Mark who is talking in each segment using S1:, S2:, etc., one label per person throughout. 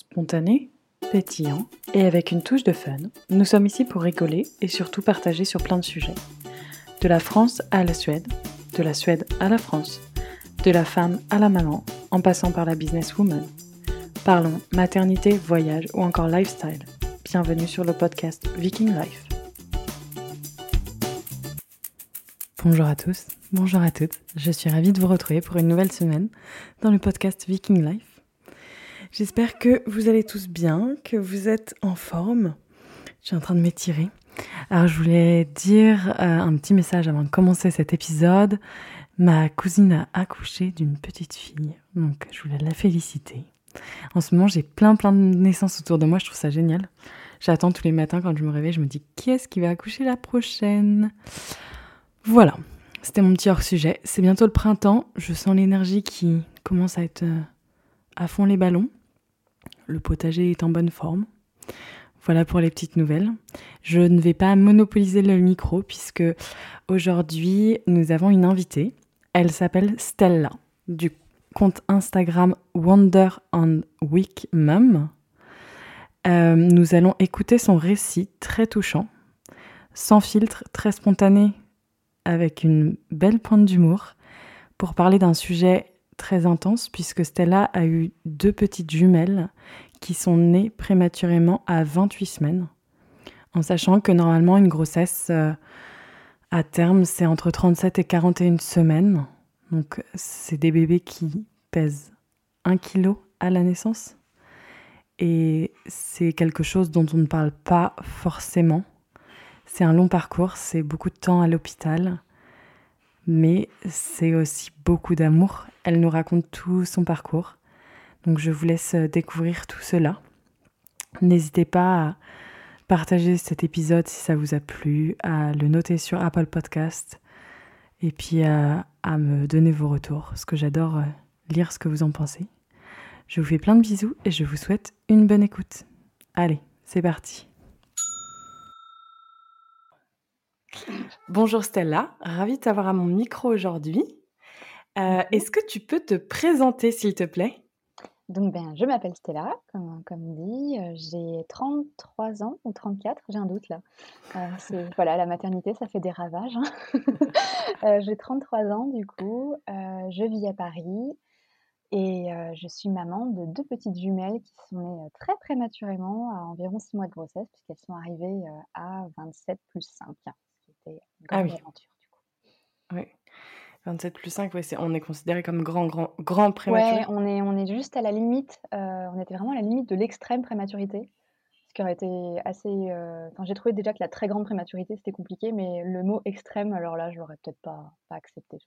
S1: Spontané, pétillant et avec une touche de fun, nous sommes ici pour rigoler et surtout partager sur plein de sujets. De la France à la Suède, de la Suède à la France, de la femme à la maman, en passant par la businesswoman. Parlons maternité, voyage ou encore lifestyle. Bienvenue sur le podcast Viking Life. Bonjour à tous, bonjour à toutes. Je suis ravie de vous retrouver pour une nouvelle semaine dans le podcast Viking Life. J'espère que vous allez tous bien, que vous êtes en forme. Je suis en train de m'étirer. Alors je voulais dire euh, un petit message avant de commencer cet épisode. Ma cousine a accouché d'une petite fille, donc je voulais la féliciter. En ce moment, j'ai plein plein de naissances autour de moi, je trouve ça génial. J'attends tous les matins quand je me réveille, je me dis qui est-ce qui va accoucher la prochaine? Voilà, c'était mon petit hors-sujet. C'est bientôt le printemps, je sens l'énergie qui commence à être euh, à fond les ballons. Le potager est en bonne forme. Voilà pour les petites nouvelles. Je ne vais pas monopoliser le micro puisque aujourd'hui nous avons une invitée. Elle s'appelle Stella du compte Instagram Wonder on Week Mum. Euh, nous allons écouter son récit très touchant, sans filtre, très spontané avec une belle pointe d'humour pour parler d'un sujet très intense puisque Stella a eu deux petites jumelles qui sont nées prématurément à 28 semaines, en sachant que normalement une grossesse euh, à terme c'est entre 37 et 41 semaines. Donc c'est des bébés qui pèsent 1 kg à la naissance. Et c'est quelque chose dont on ne parle pas forcément c'est un long parcours, c'est beaucoup de temps à l'hôpital, mais c'est aussi beaucoup d'amour. Elle nous raconte tout son parcours. Donc je vous laisse découvrir tout cela. N'hésitez pas à partager cet épisode si ça vous a plu, à le noter sur Apple Podcast et puis à, à me donner vos retours, parce que j'adore euh, lire ce que vous en pensez. Je vous fais plein de bisous et je vous souhaite une bonne écoute. Allez, c'est parti. Bonjour Stella, ravie de t'avoir à mon micro aujourd'hui. Euh, est-ce que tu peux te présenter s'il te plaît?
S2: Donc ben, je m'appelle Stella, comme, comme dit, euh, j'ai 33 ans ou 34, j'ai un doute là. Euh, voilà, la maternité, ça fait des ravages. Hein. j'ai 33 ans du coup, je vis à Paris et je suis maman de deux petites jumelles qui sont nées très prématurément, à environ 6 mois de grossesse, puisqu'elles sont arrivées à 27 plus 5
S1: ah oui. aventure du coup. Oui. 27 plus 5, ouais, on est considéré comme grand, grand, grand prématuré.
S2: Ouais, on est, on est juste à la limite, euh, on était vraiment à la limite de l'extrême prématurité. Ce qui aurait été assez. Euh, j'ai trouvé déjà que la très grande prématurité c'était compliqué, mais le mot extrême, alors là, je l'aurais peut-être pas, pas accepté.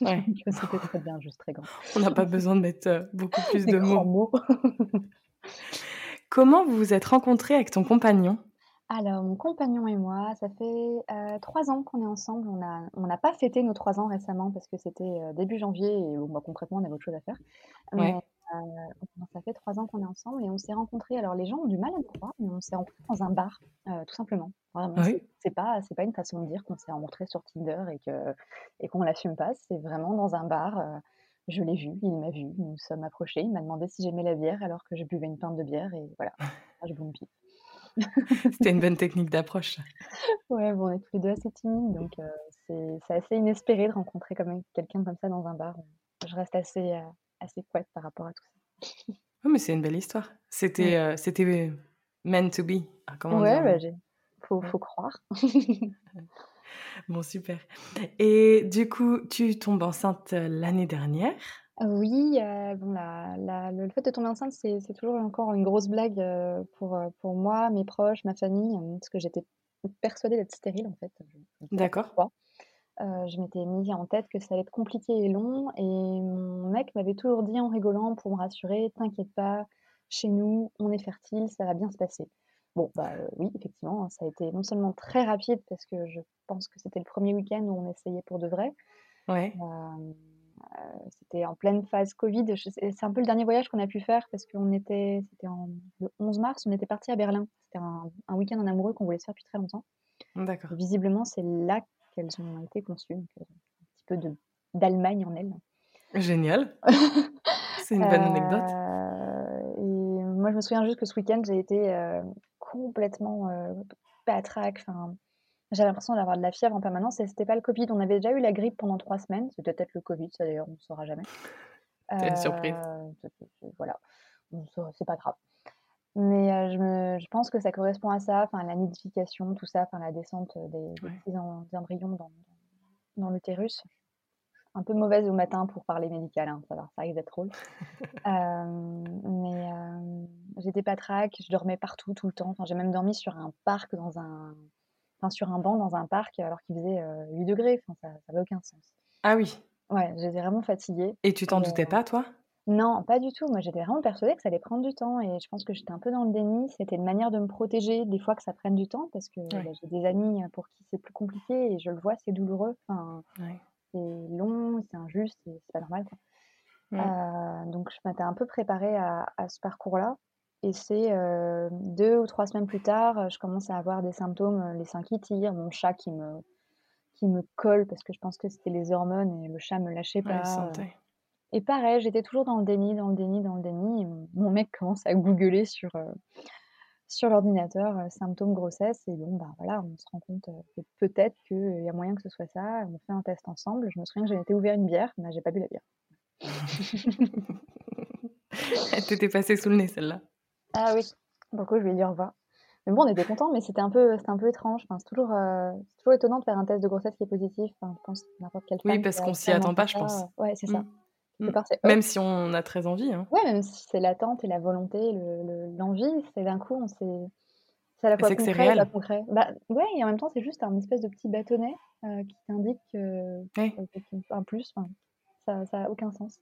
S2: Ouais. c'était très bien, juste très grand.
S1: On n'a pas besoin de mettre euh, beaucoup plus de mots. mots. Comment vous vous êtes rencontrés avec ton compagnon?
S2: Alors, mon compagnon et moi, ça fait, euh, 3 ans qu'on est ensemble. On a on n'a pas fêté nos trois ans récemment parce que c'était, euh, début janvier et bon, bah, concrètement, on avait autre chose à faire. Mais, euh, ça fait 3 ans qu'on est ensemble et on s'est rencontrés alors les gens ont du mal à le croire, mais on s'est rencontrés dans un bar, tout simplement. Vraiment, ah c'est pas c'est pas une façon de dire qu'on s'est rencontrés sur Tinder et que et qu'on l'assume pas. C'est vraiment dans un bar, je l'ai vu, il m'a vu, nous nous sommes approchés, il m'a demandé si j'aimais la bière alors que je buvais une pinte de bière et voilà, je boum pif.
S1: C'était une bonne technique d'approche.
S2: Ouais, bon, on est tous les deux assez timides, donc c'est assez inespéré de rencontrer quand même quelqu'un comme ça dans un bar. Je reste assez, assez couette par rapport à tout ça.
S1: Oh, mais c'est une belle histoire. C'était c'était meant to be.
S2: Ah, comment ouais, bah, faut, faut croire.
S1: bon, super. Et du coup, tu tombes enceinte l'année dernière
S2: oui, bon la le fait de tomber enceinte, c'est toujours encore une grosse blague, pour, pour moi, mes proches, ma famille, parce que j'étais persuadée d'être stérile, en fait,
S1: D'accord.
S2: je m'étais mis en tête que ça allait être compliqué et long et mon mec m'avait toujours dit en rigolant pour me rassurer: «T'inquiète pas, chez nous, on est fertile, ça va bien se passer». Bon, bah, oui, effectivement, hein, ça a été non seulement très rapide parce que je pense que c'était le premier week-end où on essayait pour de vrai.
S1: Ouais.
S2: Euh, c'était en pleine phase Covid. C'est un peu le dernier voyage qu'on a pu faire parce qu'on était, c'était le 11 mars, on était parti à Berlin. C'était un, week-end en amoureux qu'on voulait se faire depuis très longtemps.
S1: D'accord.
S2: Visiblement, c'est là qu'elles ont été conçues. Donc, euh, un petit peu de, d'Allemagne en elles.
S1: Génial. c'est une bonne anecdote.
S2: Euh, et moi, je me souviens juste que ce week-end, j'ai été complètement patraque. Enfin, j'avais l'impression d'avoir de la fièvre en permanence et c'était pas le Covid. On avait déjà eu la grippe pendant trois semaines. C'était peut-être le Covid, ça d'ailleurs, on ne saura jamais.
S3: C'est une surprise.
S2: Voilà, c'est pas grave. Mais je, me, je pense que ça correspond à ça, enfin la nidification, tout ça, enfin la descente des, petits embryons dans, dans l'utérus. Un peu mauvaise au matin pour parler médical, hein, ça, va, ça risque d'être drôle. mais j'étais pas traque, je dormais partout, tout le temps. Enfin, j'ai même dormi sur un parc, dans un, enfin, sur un banc dans un parc, alors qu'il faisait 8 degrés. Enfin, ça n'avait aucun sens.
S3: Ah oui.
S2: Ouais, j'étais vraiment fatiguée.
S3: Et tu t'en doutais pas, toi?
S2: non, pas du tout. Moi, j'étais vraiment persuadée que ça allait prendre du temps et je pense que j'étais un peu dans le déni. C'était une manière de me protéger des fois que ça prenne du temps parce que bah, j'ai des amis pour qui c'est plus compliqué et je le vois, c'est douloureux. Enfin, c'est long, c'est injuste, c'est pas normal. Euh, donc, je m'étais un peu préparée à, ce parcours-là. Et c'est euh, deux ou trois semaines plus tard, je commence à avoir des symptômes, euh, les seins qui tirent, mon chat qui me, qui me colle parce que je pense que c'était les hormones et le chat me lâchait pas. Et pareil, j'étais toujours dans le déni, dans le déni, dans le déni. Et mon mec commence à googler sur, euh, sur l'ordinateur euh, symptômes grossesse. Et bon, bah voilà, on se rend compte euh, que peut-être qu'il y a moyen que ce soit ça. On fait un test ensemble. Je me souviens que j'ai été ouvert une bière, mais j'ai pas bu la bière.
S3: Elle t'était passée sous le nez, celle-là.
S2: Ah oui, beaucoup, je lui ai dit au revoir. Mais bon, on était contents, mais c'était un peu, c'était un peu étrange. Enfin, c'est toujours, toujours étonnant de faire un test de grossesse qui est positif. Enfin, je pense n'importe quelle
S3: Oui, parce qu'on s'y attend pas, je pense.
S2: ouais, c'est ça.
S3: Mm. Mmh. Même si on a très envie. Hein.
S2: Ouais, même si c'est l'attente et la volonté, l'envie, le, c'est d'un coup, on s'est. C'est à la fois concret, réel. pas concret. Bah, ouais, et en même temps, c'est juste un espèce de petit bâtonnet euh, qui t'indique que, un plus, ça n'a aucun sens.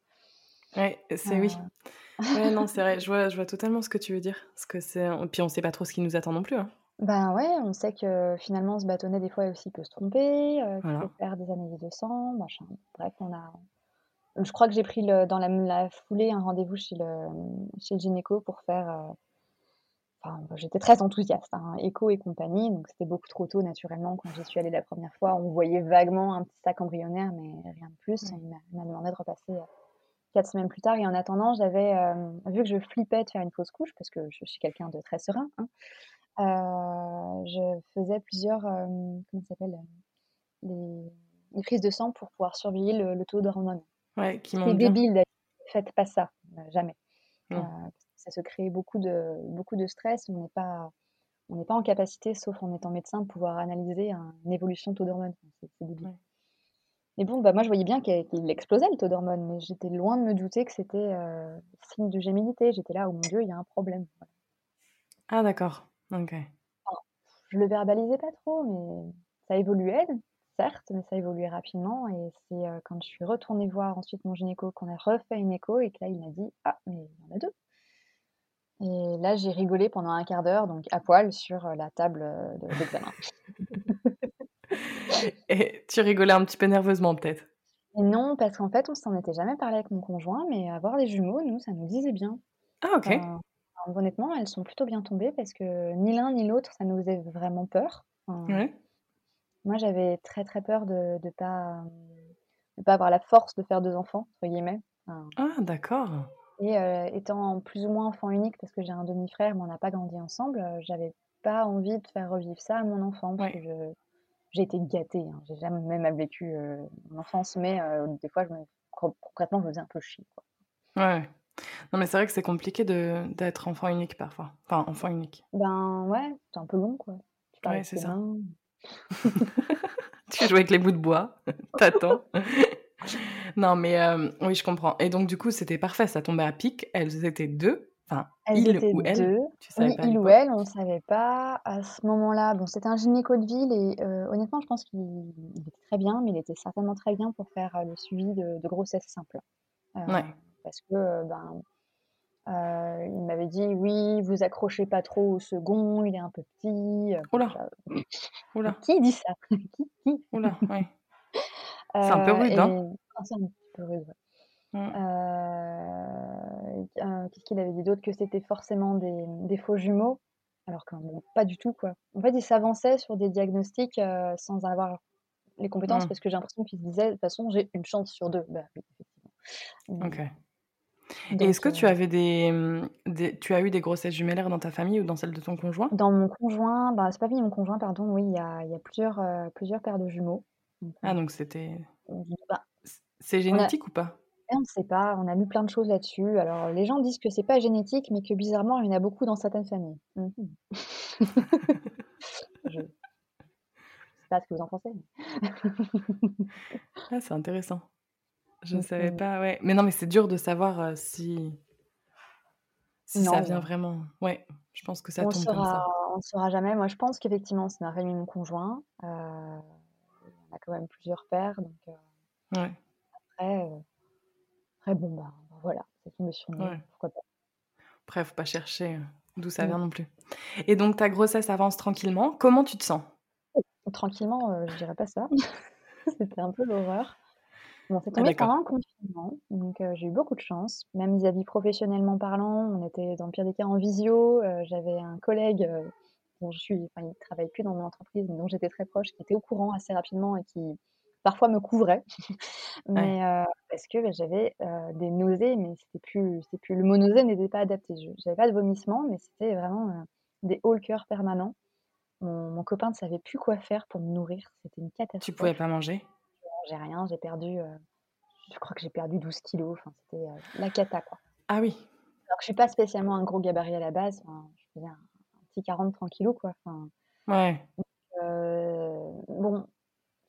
S3: Ouais, c'est oui. Euh. Ouais, non, c'est vrai, je vois, je vois totalement ce que tu veux dire. Parce que c'est... Puis on sait pas trop ce qui nous attend non plus. Hein.
S2: Ben ouais, on sait que finalement, ce bâtonnet, des fois, aussi peut se tromper, euh, qu'il peut faire des années de sang, machin. Bref, on a, je crois que j'ai pris le, dans la, foulée un rendez-vous chez le, chez le gynéco pour faire. Euh, enfin, j'étais très enthousiaste, hein, écho et compagnie, donc c'était beaucoup trop tôt naturellement quand j'y suis allée la première fois. On voyait vaguement un petit sac embryonnaire, mais rien de plus. Il m'a demandé de repasser euh, quatre semaines plus tard. Et en attendant, j'avais euh, vu que je flippais de faire une fausse couche parce que je suis quelqu'un de très serein. Hein, je faisais plusieurs, comment s'appelle, les, prises de sang pour pouvoir surveiller le, le taux d'hormones.
S3: Ouais, qui
S2: C'est débile d'ailleurs. Faites pas ça, euh, jamais. Euh, ça se crée beaucoup de, beaucoup de stress. On n'est pas, on n'est pas en capacité, sauf en étant médecin, de pouvoir analyser une évolution taux d'hormones. C'est débile. Mais bon, bah moi je voyais bien qu'il explosait le taux d'hormones, mais j'étais loin de me douter que c'était euh, signe de gémilité. J'étais là, oh mon Dieu, il y a un problème.
S3: Ah d'accord, ok.
S2: je le verbalisais pas trop, mais ça évoluait certes, mais ça évoluait rapidement. Et c'est euh, quand je suis retournée voir ensuite mon gynéco qu'on a refait une écho et que là, il m'a dit Ah, mais il y en a deux. Et là, j'ai rigolé pendant un quart d'heure, donc à poil, sur euh, la table euh, de l'examen.
S3: et tu rigolais un petit peu nerveusement, peut-être
S2: Non, parce qu'en fait, on s'en était jamais parlé avec mon conjoint, mais avoir des jumeaux, nous, ça nous disait bien.
S3: Ah, ok.
S2: honnêtement, elles sont plutôt bien tombées parce que ni l'un ni l'autre, ça nous faisait vraiment peur.
S3: ouais.
S2: Moi, j'avais très, très peur de ne pas, pas avoir la force de faire deux enfants, entre guillemets.
S3: Ah d'accord.
S2: et étant plus ou moins enfant unique, parce que j'ai un demi-frère, mais on n'a pas grandi ensemble, j'avais pas envie de faire revivre ça à mon enfant, parce que j'ai été gâtée, hein. J'ai jamais même vécu, mon enfance, mais des fois, je me concrètement, je me faisais un peu chier,
S3: quoi. Ouais. Non, mais c'est vrai que c'est compliqué d'être enfant unique parfois. Enfin, enfant unique.
S2: Ben, ouais, c'est un peu long, quoi.
S3: Ouais, c'est ça. tu joues avec les bouts de bois, t'attends. non, mais euh, oui, je comprends. Et donc, du coup, c'était parfait, ça tombait à pic. Elles étaient deux. Enfin, il ou elle.
S2: Deux. Tu savais pas il ou elle, on ne savait pas. À ce moment-là, bon, c'était un gynéco de ville et euh, honnêtement, je pense qu'il était très bien, mais il était certainement très bien pour faire euh, le suivi de, de grossesse simple.
S3: ouais.
S2: Parce que, ben, euh, il m'avait dit oui, vous accrochez pas trop au second, il est un peu petit.
S3: Oula. Oula.
S2: Qui dit ça?
S3: Oula, ouais. C'est un peu rude, hein
S2: C'est un peu rude, ouais. Mmh. Euh, qu'est-ce qu'il avait dit d'autre Que c'était forcément des, des, faux jumeaux, alors que bon, pas du tout, quoi. En fait, il s'avançait sur des diagnostics euh, sans avoir les compétences, mmh. parce que j'ai l'impression qu'il se disait, de toute façon, j'ai une chance sur deux. Bah, oui,
S3: effectivement. Ok. Et est-ce que tu avais des, des tu as eu des grossesses jumellaires dans ta famille ou dans celle de ton conjoint?
S2: Dans mon conjoint, bah, c'est pas mon conjoint, pardon, oui, il y a il y a plusieurs, plusieurs paires de jumeaux.
S3: Ah donc c'était
S2: bah
S3: c'est génétique ou pas?
S2: On ne sait pas, on a lu plein de choses là-dessus. Alors les gens disent que c'est pas génétique, mais que bizarrement, il y en a beaucoup dans certaines familles. Mmh Je sais pas ce que vous en pensez,
S3: Ah, c'est intéressant. Je ne savais pas, ouais. Mais non, mais c'est dur de savoir, si si ça vient vraiment ouais, je pense que ça
S2: On
S3: tombe comme ça.
S2: on ne saura jamais. Moi, je pense qu'effectivement, c'est dans la mon conjoint. Heu, on a quand même plusieurs pères, donc
S3: Ouais.
S2: après, après bon, bah, voilà, c'est tombé sur nous, pourquoi pas.
S3: Après, faut pas chercher, d'où ça vient non plus. Et donc ta grossesse avance tranquillement. Comment tu te sens?
S2: Tranquillement, je dirais pas ça. C'était un peu l'horreur. Bon, c'est
S3: Ah
S2: tombé pendant le confinement, donc j'ai eu beaucoup de chance, même vis-à-vis professionnellement parlant. On était dans le pire des cas en visio, j'avais un collègue, dont je suis enfin, il travaille plus dans mon entreprise, mais dont j'étais très proche, qui était au courant assez rapidement et qui parfois me couvrait.
S3: Ouais.
S2: Mais parce que, bah, j'avais, des nausées, mais c'était plus plus le mot nausée n'était pas adapté. Je j'avais pas de vomissements, mais c'était vraiment, des hauts cœur permanents. Mon mon copain ne savait plus quoi faire pour me nourrir, c'était une
S3: Tu pouvais
S2: catastrophe.
S3: pas manger?
S2: Je mangeais rien, j'ai perdu, je crois que j'ai perdu 12 kilogrammes, enfin c'était, la cata, quoi.
S3: Ah oui.
S2: Alors que je suis pas spécialement un gros gabarit à la base, enfin, je faisais un un petit 40-30 kilogrammes, quoi, enfin
S3: Ouais.
S2: donc bon,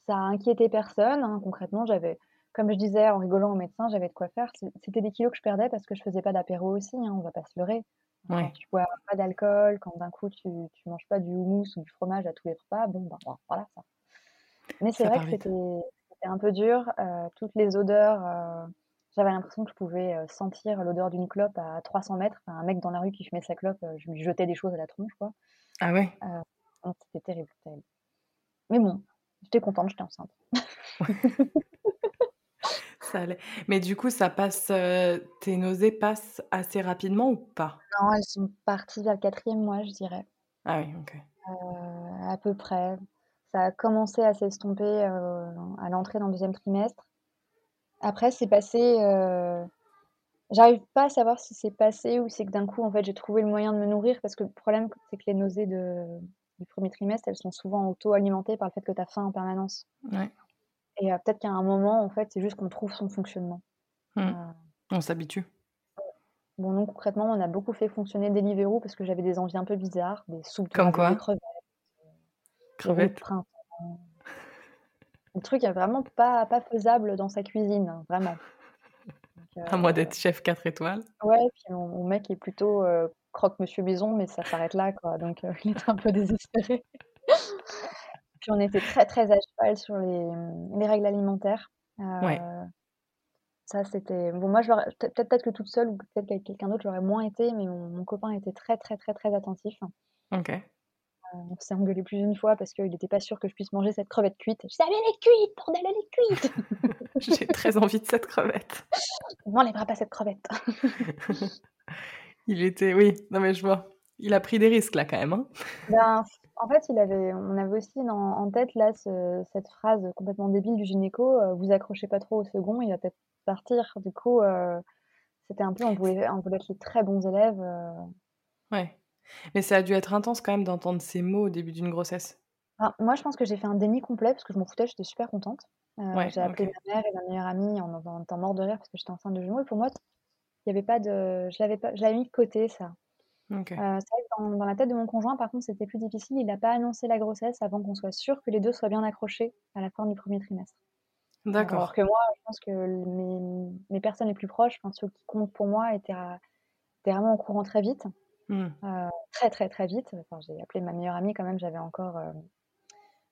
S2: ça a inquiété personne, hein, concrètement, j'avais comme je disais en rigolant au médecin, j'avais de quoi faire. C'était des kilogrammes que je perdais parce que je faisais pas d'apéro aussi, hein, on va pas se leurrer. Quand
S3: Ouais.
S2: tu bois pas d'alcool, quand d'un coup tu tu manges pas du houmous ou du fromage à tous les repas, bon, ben, voilà, ça mais c'est vrai que c'était un peu dur, heu, toutes les odeurs, j'avais l'impression que je pouvais, sentir l'odeur d'une clope à 300 mètres. Enfin, un mec dans la rue qui fumait sa clope, je lui jetais des choses à la tronche, quoi.
S3: Ah ouais?
S2: C'était terrible, terrible. Mais bon, j'étais contente, j'étais enceinte.
S3: Ça allait. Mais du coup, ça passe, heu, tes nausées passent assez rapidement ou pas?
S2: Non, elles sont parties vers le 4e mois, je dirais.
S3: Ah oui, OK.
S2: Heu, à peu près. Ça a commencé à s'estomper, heu, à l'entrée dans le 2e trimestre. Après, c'est passé, j'arrive pas à savoir si c'est passé ou c'est que d'un coup, en fait, j'ai trouvé le moyen de me nourrir parce que le problème, c'est que les nausées de du 1er trimestre, elles sont souvent auto-alimentées par le fait que tu as faim en permanence.
S3: Ouais.
S2: Et heu, peut-être qu'à un moment, en fait, c'est juste qu'on trouve son fonctionnement.
S3: Mmh.
S2: Heu
S3: On s'habitue.
S2: Bon, nous, concrètement, on a beaucoup fait fonctionner Deliveroo parce que j'avais des envies un peu bizarres, des soupes de
S3: Comme quoi?
S2: crevettes, des de
S3: Crevettes?
S2: printemps. Des trucs, vraiment pas pas faisables dans sa cuisine, hein, vraiment. Donc
S3: À moi d'être chef 4 étoiles.
S2: Ouais, puis mon mon mec est plutôt, croque monsieur maison, mais ça s'arrête là, quoi, donc heu, il était un peu désespéré. Puis on était très, très à cheval sur les, mmh, les règles alimentaires.
S3: Ouais.
S2: ça, c'était bon, moi, je l'aurais peut peut-être que toute seule ou peut-être qu'avec quelqu'un d'autre, j'aurais moins été, mais mon mon copain était très, très, très, très attentif.
S3: OK.
S2: Heu, on s'est engueulés plus d'une fois parce qu'il était pas sûr que je puisse manger cette crevette cuite. Je fais: «Elle est cuite, bordel, elle est cuite!»
S3: J'ai très envie de cette crevette.
S2: «On m'enlèvera pas cette crevette!»
S3: Il était oui, non mais je vois. Il a pris des risques là, quand même, hein?
S2: Ben, en fait, il avait on avait aussi en en tête là ce cette phrase complètement débile du gynéco, heu: «Vous accrochez pas trop au second, il va peut-être partir». Du coup, heu, c'était un peu on voulait on voulait être les très bons élèves, heu
S3: Ouais. Mais ça a dû être intense quand même d'entendre ces mots au début d'une grossesse?
S2: Ben, moi, je pense que j'ai fait un déni complet parce que je m'en foutais, j'étais super contente.
S3: Ouais,
S2: j'ai appelé ma mère et ma meilleure amie en en étant morte de rire parce que j'étais enceinte de jumeaux et pour moi, il y avait pas de je l'avais pas je l'avais mis de côté ça. C'est vrai que dans dans la tête de mon conjoint, par contre, c'était plus difficile. Il a pas annoncé la grossesse avant qu'on soit sûrs que les 2 soient bien accrochés à la fin du 1er trimestre. Heu, alors
S3: D'accord.
S2: que moi, je pense que mes mes personnes les plus proches, enfin ceux qui comptent pour moi étaient à étaient vraiment au courant très vite.
S3: Mmh.
S2: Heu, très, très, très vite. Enfin, j'ai appelé ma meilleure amie quand même, j'avais encore, heu,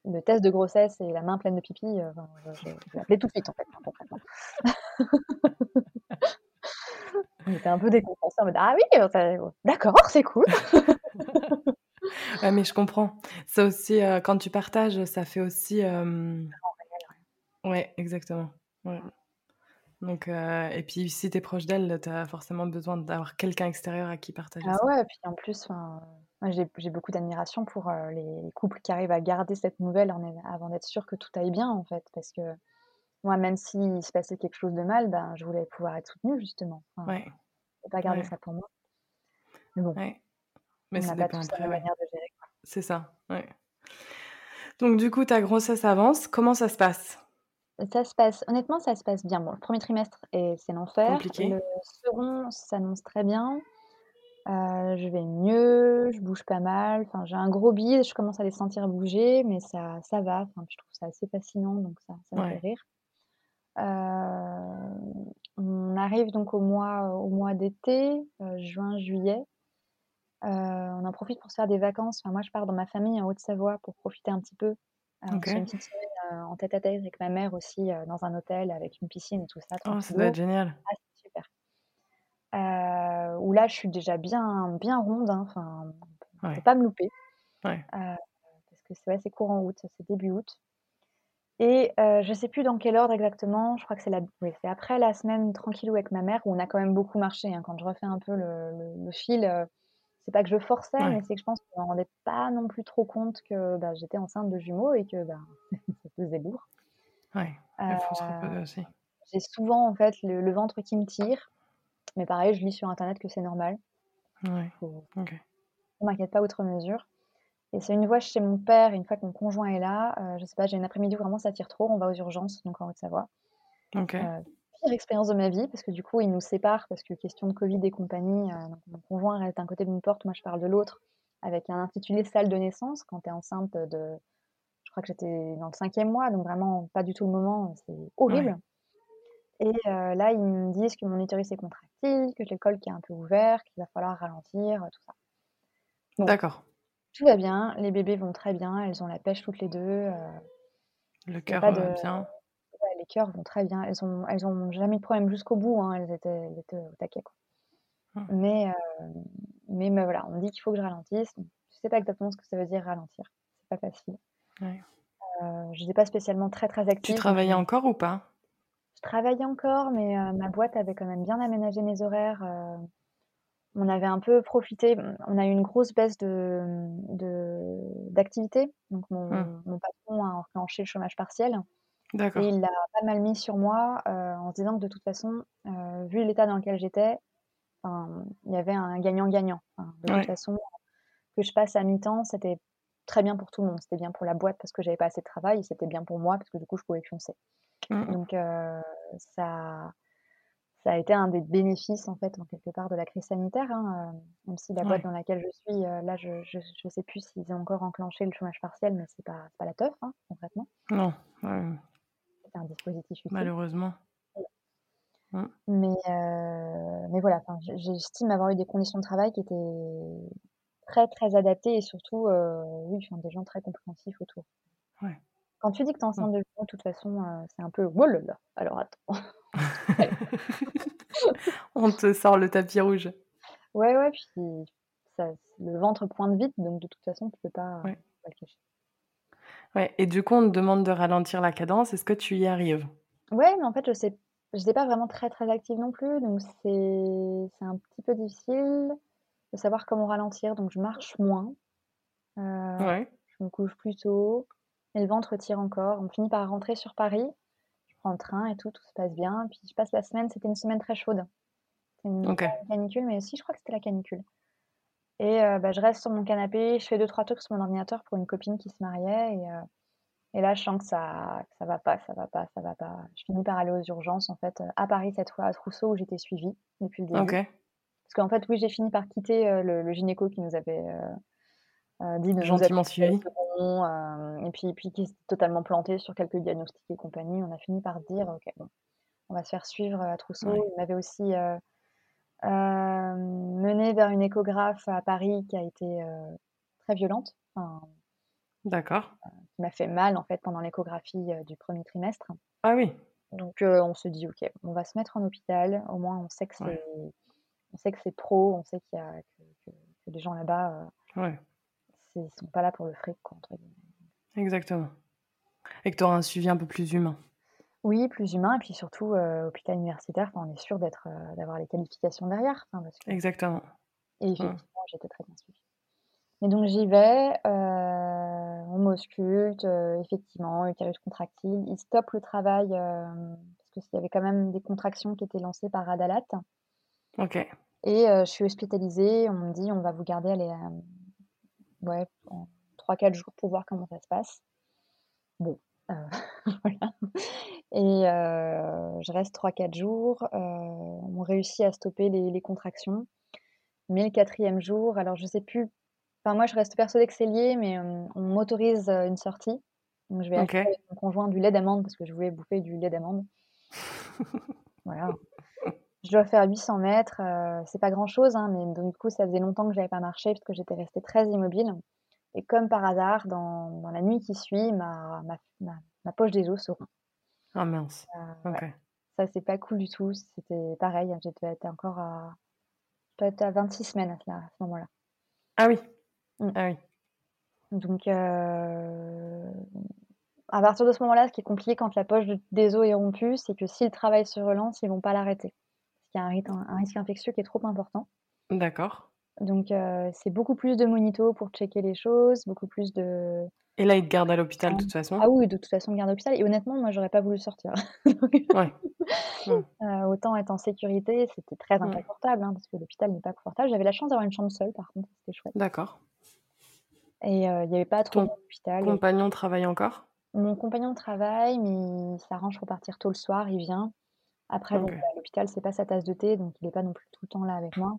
S2: le test de grossesse et la main pleine de pipi, enfin, je je l'ai appelé tout de suite, en fait. On était un peu décontenancés en mode: «Ah oui, heu, ça d'accord, c'est cool!»
S3: Ouais, mais je comprends. Ça aussi, heu, quand tu partages, ça fait aussi, hem ouais, exactement. Ouais. Donc et puis si tu es proche d'elle, tu as forcément besoin d'avoir quelqu'un extérieur à qui partager
S2: Ah
S3: ça.
S2: ouais, puis en plus, j'ai beaucoup d'admiration pour, les couples qui arrivent à garder cette nouvelle en avant d'être sûrs que tout aille bien, en fait, parce que moi, même s'il se passait quelque chose de mal, ben, je voulais pouvoir être soutenue justement. Enfin,
S3: Ouais.
S2: et pas garder
S3: Ouais.
S2: ça pour moi. Mais bon,
S3: Ouais.
S2: on
S3: Mais ça
S2: n'a pas tous la manière de gérer, quoi.
S3: C'est ça, ouais. Donc du coup, ta grossesse avance, comment ça se passe?
S2: Ça se passe honnêtement, ça se passe bien. Bon, le 1er trimestre c'est l'enfer. Le second s'annonce très bien. Heu, je vais mieux, je bouge pas mal, enfin, j'ai un gros bide, je commence à les sentir bouger, mais ça ça va, enfin, je trouve ça assez fascinant, donc ça ça me fait rire. Heu, on arrive donc au mois au mois d'été, heu, juin, juillet. Heu, on en profite pour se faire des vacances. Enfin, moi, je pars dans ma famille en Haute-Savoie pour profiter un petit peu. Une petite semaine, en tête-à-tête avec ma mère aussi, dans un hôtel avec une piscine et tout ça,
S3: Oh, ça doit être génial.
S2: Ah, c'est super. Où là, je suis déjà bien bien ronde, hein, enfin, on peut
S3: Ouais.
S2: pas me louper.
S3: Ouais.
S2: Parce que c'est ouais, c'est courant août, c'est début août et heu, je sais plus dans quel ordre exactement, je crois que c'est la oui, c'est après la semaine tranquillou avec ma mère où on a quand même beaucoup marché, hein. Quand je refais un peu le le le fil, heu, c'est pas que je forçais, mais c'est que je pense que je me rendais pas non plus trop compte que, bah, j'étais enceinte de jumeaux et que, ben, ça pesait lourd.
S3: Ouais, aussi.
S2: j'ai souvent, en fait, le le ventre qui me tire, mais pareil, je lis sur internet que c'est normal.
S3: Ouais,
S2: Faut
S3: OK.
S2: je m'inquiète pas outre mesure et c'est une fois chez mon père une fois que mon conjoint est là, heu, je sais pas, j'ai une après-midi où vraiment ça tire trop, on va aux urgences, donc en Haute-Savoie. Heu, pire expérience de ma vie parce que du coup, ils nous séparent parce que question de covid et compagnie, heu, donc mon conjoint reste d'un côté d'une porte, moi je parle de l'autre, avec un intitulé salle de naissance quand tu es enceinte de je crois que j'étais dans le 5e mois, donc vraiment pas du tout le moment, c'est
S3: Ouais.
S2: horrible et heu, là, ils me disent que mon utérus est contractile, que j'ai le col qui est un peu ouvert, qu'il va falloir ralentir, tout ça. Bon,
S3: D'accord.
S2: Tout va bien, les bébés vont très bien, elles ont la pêche toutes les 2, heu,
S3: Le
S2: il y a
S3: cœur
S2: pas de
S3: va bien?
S2: ouais, les cœurs vont très bien. Elles ont elles ont jamais eu de problème jusqu'au bout, hein, elles étaient elles étaient au taquet, quoi.
S3: Mmh.
S2: Mais mais voilà, on me dit qu'il faut que je ralentisse, donc je sais pas exactement ce que ça veut dire ralentir. C'est pas facile.
S3: Ouais.
S2: Heu, j'étais pas spécialement très, très
S3: Tu
S2: active, je
S3: travaillais encore ou pas?
S2: je travaillais encore, mais ma boîte avait quand même bien aménagé mes horaires, on avait un peu profité, on a eu une grosse baisse de, mmh, de d'activité, donc
S3: Mmh.
S2: mon mon patron a enclenché le chômage partiel et il l'a pas mal mis sur moi, heu, en se disant que de toute façon, heu, vu l'état dans lequel j'étais, il y avait un gagnant-gagnant. Enfin, de toute façon, que je passe à mi-temps, c'était très bien pour tout le monde. C'était bien pour la boîte parce que j'avais pas assez de travail c'était bien pour moi parce que du coup, je pouvais foncer.
S3: Mmh mh.
S2: Donc heu, ça ça a été un des bénéfices, en fait, en quelque part de la crise sanitaire, hein, heu, même si la boîte
S3: Ouais.
S2: dans laquelle je suis, heu, là, je je je sais plus s'ils ont encore enclenché le chômage partiel, mais c'est pas pas la teuf, hein, concrètement.
S3: Non, ouais,
S2: C'est un dispositif utile.
S3: malheureusement. Mmh.
S2: Mais heu, mais voilà, j'estime avoir eu des conditions de travail qui étaient très, très adaptées et surtout, oui, des gens très compréhensifs autour. Quand tu dis que tu es enceinte de jumeaux, de toute façon, c'est un peu: «Oh là là, alors attends».
S3: On te sort le tapis rouge.
S2: Ouais, ouais, puis ça le ventre pointe vite, donc de toute façon, tu peux pas
S3: Ouais.
S2: pas le cacher.
S3: Ouais et du coup, on te demande de ralentir la cadence, est-ce que tu y arrives?
S2: Ouais, mais en fait, je sais j'étais pas vraiment très, très active non plus, donc c'est un petit peu difficile de savoir comment ralentir, donc je marche moins,
S3: Ouais.
S2: je me couche plus tôt et le ventre tire encore. On finit par rentrer sur Paris, je prends le train et tout, tout se passe bien, puis je passe la semaine c'était une semaine très chaude. C'est une canicule, mais si, je crois que c'était la canicule et heu, bah, je reste sur mon canapé, je fais 2-3 trucs sur mon ordinateur pour une copine qui se mariait et heu et là, je sens que ça que ça va pas, ça va pas, ça va pas. Je finis par aller aux urgences, en fait, heu, à Paris cette fois, à Trousseau où j'étais suivie depuis le début.
S3: OK.
S2: Parce qu'en fait, oui, j'ai fini par quitter, le le gynéco qui nous avait, heu, dit de
S3: Gentiment suivi.
S2: bon, heu et puis puis qui s'était totalement planté sur quelques diagnostics et compagnie. On a fini par dire: «OK, bon, on va se faire suivre, à Trousseau».
S3: Ouais.
S2: Il m'avait aussi, heu, hem, menée vers une échographe à Paris qui a été, heu, très violente, enfin,
S3: D'accord.
S2: qui m'a fait mal, en fait, pendant l'échographie, du 1er trimestre.
S3: Ah oui.
S2: Donc on se dit: «OK, on va se mettre en hôpital, au moins on sait que
S3: Ouais.
S2: c'est on sait que c'est pro, on sait qu'il y a que que que les gens là-bas,
S3: Ouais.
S2: Ils sont pas là pour le fric quoi, entre guillemets».
S3: Exactement et que tu auras un suivi un peu plus humain.
S2: Oui, plus humain et puis surtout, heu, hôpital universitaire, on est sûr d'être, heu, d'avoir les qualifications derrière, enfin parce que
S3: Exactement.
S2: et effectivement, j'étais très bien suivie. Et donc j'y vais, heu, on m'ausculte, heu, effectivement, utérus contractile. Ils stoppent le travail, parce qu'il y avait quand même des contractions qui étaient lancées par Adalat.
S3: OK.
S2: Et je suis hospitalisée, on me dit: «On va vous garder, hem, ouais, en 3-4 jours pour voir comment ça se passe». Bon, heu, voilà et heu, je reste 3-4 jours, heu, on réussit à stopper les les contractions. Mais le 4e jour, alors je sais plus enfin moi je reste persuadée que c'est lié, mais on m'autorise, une sortie. Donc je vais acheter
S3: OK.
S2: avec mon conjoint du lait d'amande parce que je voulais bouffer du lait d'amande. Voilà. Je dois faire 800 mètres, heu, c'est pas grand-chose, hein, mais donc du coup, ça faisait longtemps que j'avais pas marché parce que j'étais restée très immobile et comme par hasard, dans dans la nuit qui suit, ma ma ma ma poche des os se rompt.
S3: Ah mince,
S2: ouais,
S3: OK.
S2: ça c'est pas cool du tout, c'était pareil, hein, être encore à je dois être à 26 semaines à ce là à ce moment-là.
S3: Ah oui.
S2: Mmh.
S3: Ah oui.
S2: Donc heu, à partir de ce moment-là, ce qui est compliqué quand la poche de des os est rompue, c'est que si le travail se relance, ils vont pas l'arrêter. Qu'il y a un risque infectieux qui est trop important.
S3: D'accord.
S2: Donc heu, c'est beaucoup plus de monito pour checker les choses, beaucoup plus de
S3: Et là, ils te gardent à l'hôpital, de toute
S2: ah
S3: façon?
S2: oui, de toute façon, garde à l'hôpital et honnêtement, moi, j'aurais pas voulu sortir.
S3: Ouais.
S2: Heu, autant être en sécurité, c'était très inconfortable, hein, parce que l'hôpital n'est pas confortable. J'avais la chance d'avoir une chambre seule, par contre, c'était chouette
S3: D'accord.
S2: et heu, il y avait pas trop de
S3: Ton compagnon travaille encore?
S2: mon compagnon travaille, mais il s'arrange pour partir tôt le soir, il vient. Après bon,
S3: OK.
S2: bah, l'hôpital, c'est pas sa tasse de thé, donc il est pas non plus tout le temps là avec moi.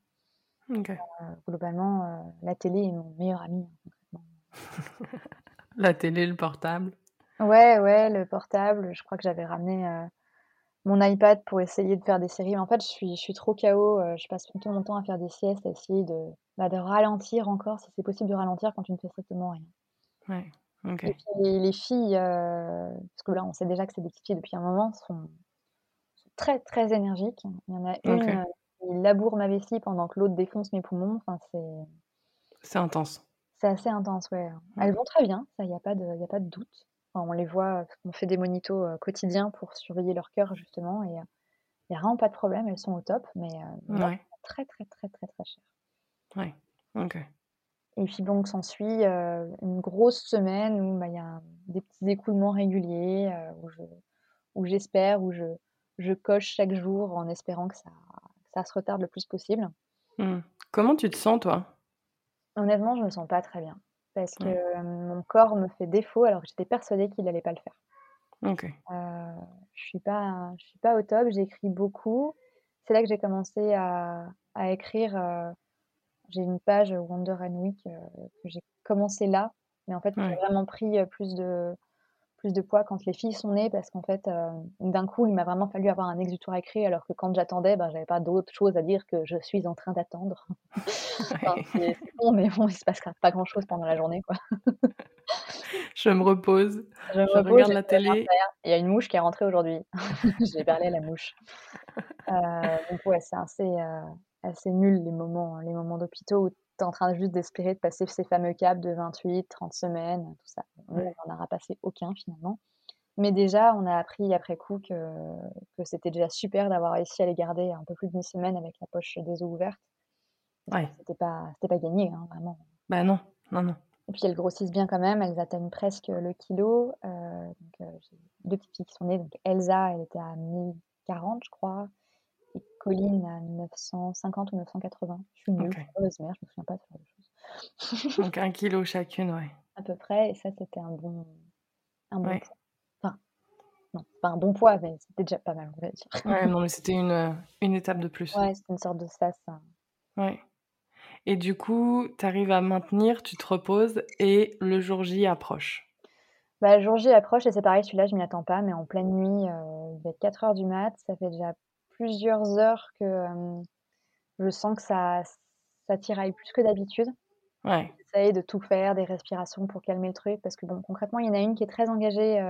S2: Heu, globalement, heu, la télé est mon meilleur ami, hein.
S3: La télé, le portable?
S2: Ouais, ouais, le portable, je crois que j'avais ramené, heu, mon iPad pour essayer de faire des séries, mais en fait, je suis je suis trop KO, je passe tout mon temps à faire des siestes, à essayer de, bah, de ralentir encore, si c'est possible de ralentir quand tu ne fais strictement rien.
S3: Ouais, OK.
S2: Et puis les les filles, parce que là, on sait déjà que c'est des petites filles depuis un moment, sont très, très énergiques. Il y en a une, heu, qui laboure ma vessie pendant que l'autre défonce mes poumons, enfin c'est
S3: C'est intense.
S2: c'est assez intense, ouais. Elles vont très bien, ça, il y a pas de y a pas de doute. Enfin, on les voit, qu'on fait des monitos, heu, quotidiens pour surveiller leur cœur justement et heu, il y a vraiment pas de problème, elles sont au top, mais moi,
S3: Ouais.
S2: très, très, très, très, très cher.
S3: Ouais. OK.
S2: Et puis donc s'ensuit, heu, une grosse semaine où, bah, il y a des petits écoulements réguliers, heu, où je où j'espère, où je je coche chaque jour en espérant que ça que ça se retarde le plus possible.
S3: Mmh. Comment tu te sens, toi?
S2: Honnêtement, je me sens pas très bien parce que, hem, mon corps me fait défaut alors que j'étais persuadée qu'il allait pas le faire.
S3: OK.
S2: Heu, je suis pas je suis pas au top, j'écris beaucoup. C'est là que j'ai commencé à à écrire, heu, j'ai une page Wonder and Week, que j'ai commencé là, mais en fait
S3: Ouais.
S2: vraiment pris, plus de plus de poids quand les filles sont nées parce qu'en fait, hem, d'un coup, il m'a vraiment fallu avoir un exutoire écrit alors que quand j'attendais, ben, j'avais pas d'autre chose à dire que: «Je suis en train d'attendre». Enfin, c'est mais bon, il se passe pas grand chose pendant la journée, quoi.
S3: Je me repose,
S2: Je me
S3: je
S2: repose,
S3: regarde la télé.
S2: Il y a une mouche qui est rentrée aujourd'hui. J'ai éberlé la mouche. Donc ouais, c'est assez, heu, assez nul les moments les moments d'hôpitaux où es en train juste d'espérer de passer ces fameux caps de 28-30 semaines, tout ça. On n'en aura passé aucun finalement. Mais déjà, on a appris après coup que que c'était déjà super d'avoir réussi à les garder un peu plus d'une semaine avec la poche des os ouverte.
S3: Ouais.
S2: c'était pas pas gagné, hein, vraiment.
S3: Bah non, non, non.
S2: Et puis elles grossissent bien quand même, elles atteignent presque le kilo, donc heu, j'ai 2 petites filles qui sont nées, donc Elsa, elle était à 1040 je crois et Colline à 950 ou 980. Je suis nulle, je suis
S3: OK.
S2: une mauvaise mère, je me souviens pas de genre de choses.
S3: Donc 1 kilogramme chacune, ouais.
S2: À peu près et ça, c'était un bon un bon
S3: Ouais.
S2: poids. Enfin, non, pas un bon poids, mais c'était déjà pas mal, on va dire.
S3: Ouais, non, mais c'était une, heu, une étape de plus.
S2: Ouais, c'était une sorte de sas, hein.
S3: Ouais et du coup, tu arrives à maintenir, tu te reposes et le jour J approche?
S2: Bah, le jour J approche et c'est pareil, celui-là, je m'y attends pas, mais en pleine nuit, heu, il devait être 04:00 du mat. Ça fait déjà plusieurs heures que, je sens que ça ça tiraille plus que d'habitude.
S3: Ouais.
S2: J'essaye de tout faire, des respirations pour calmer le truc parce que bon, concrètement, il y en a une qui est très engagée,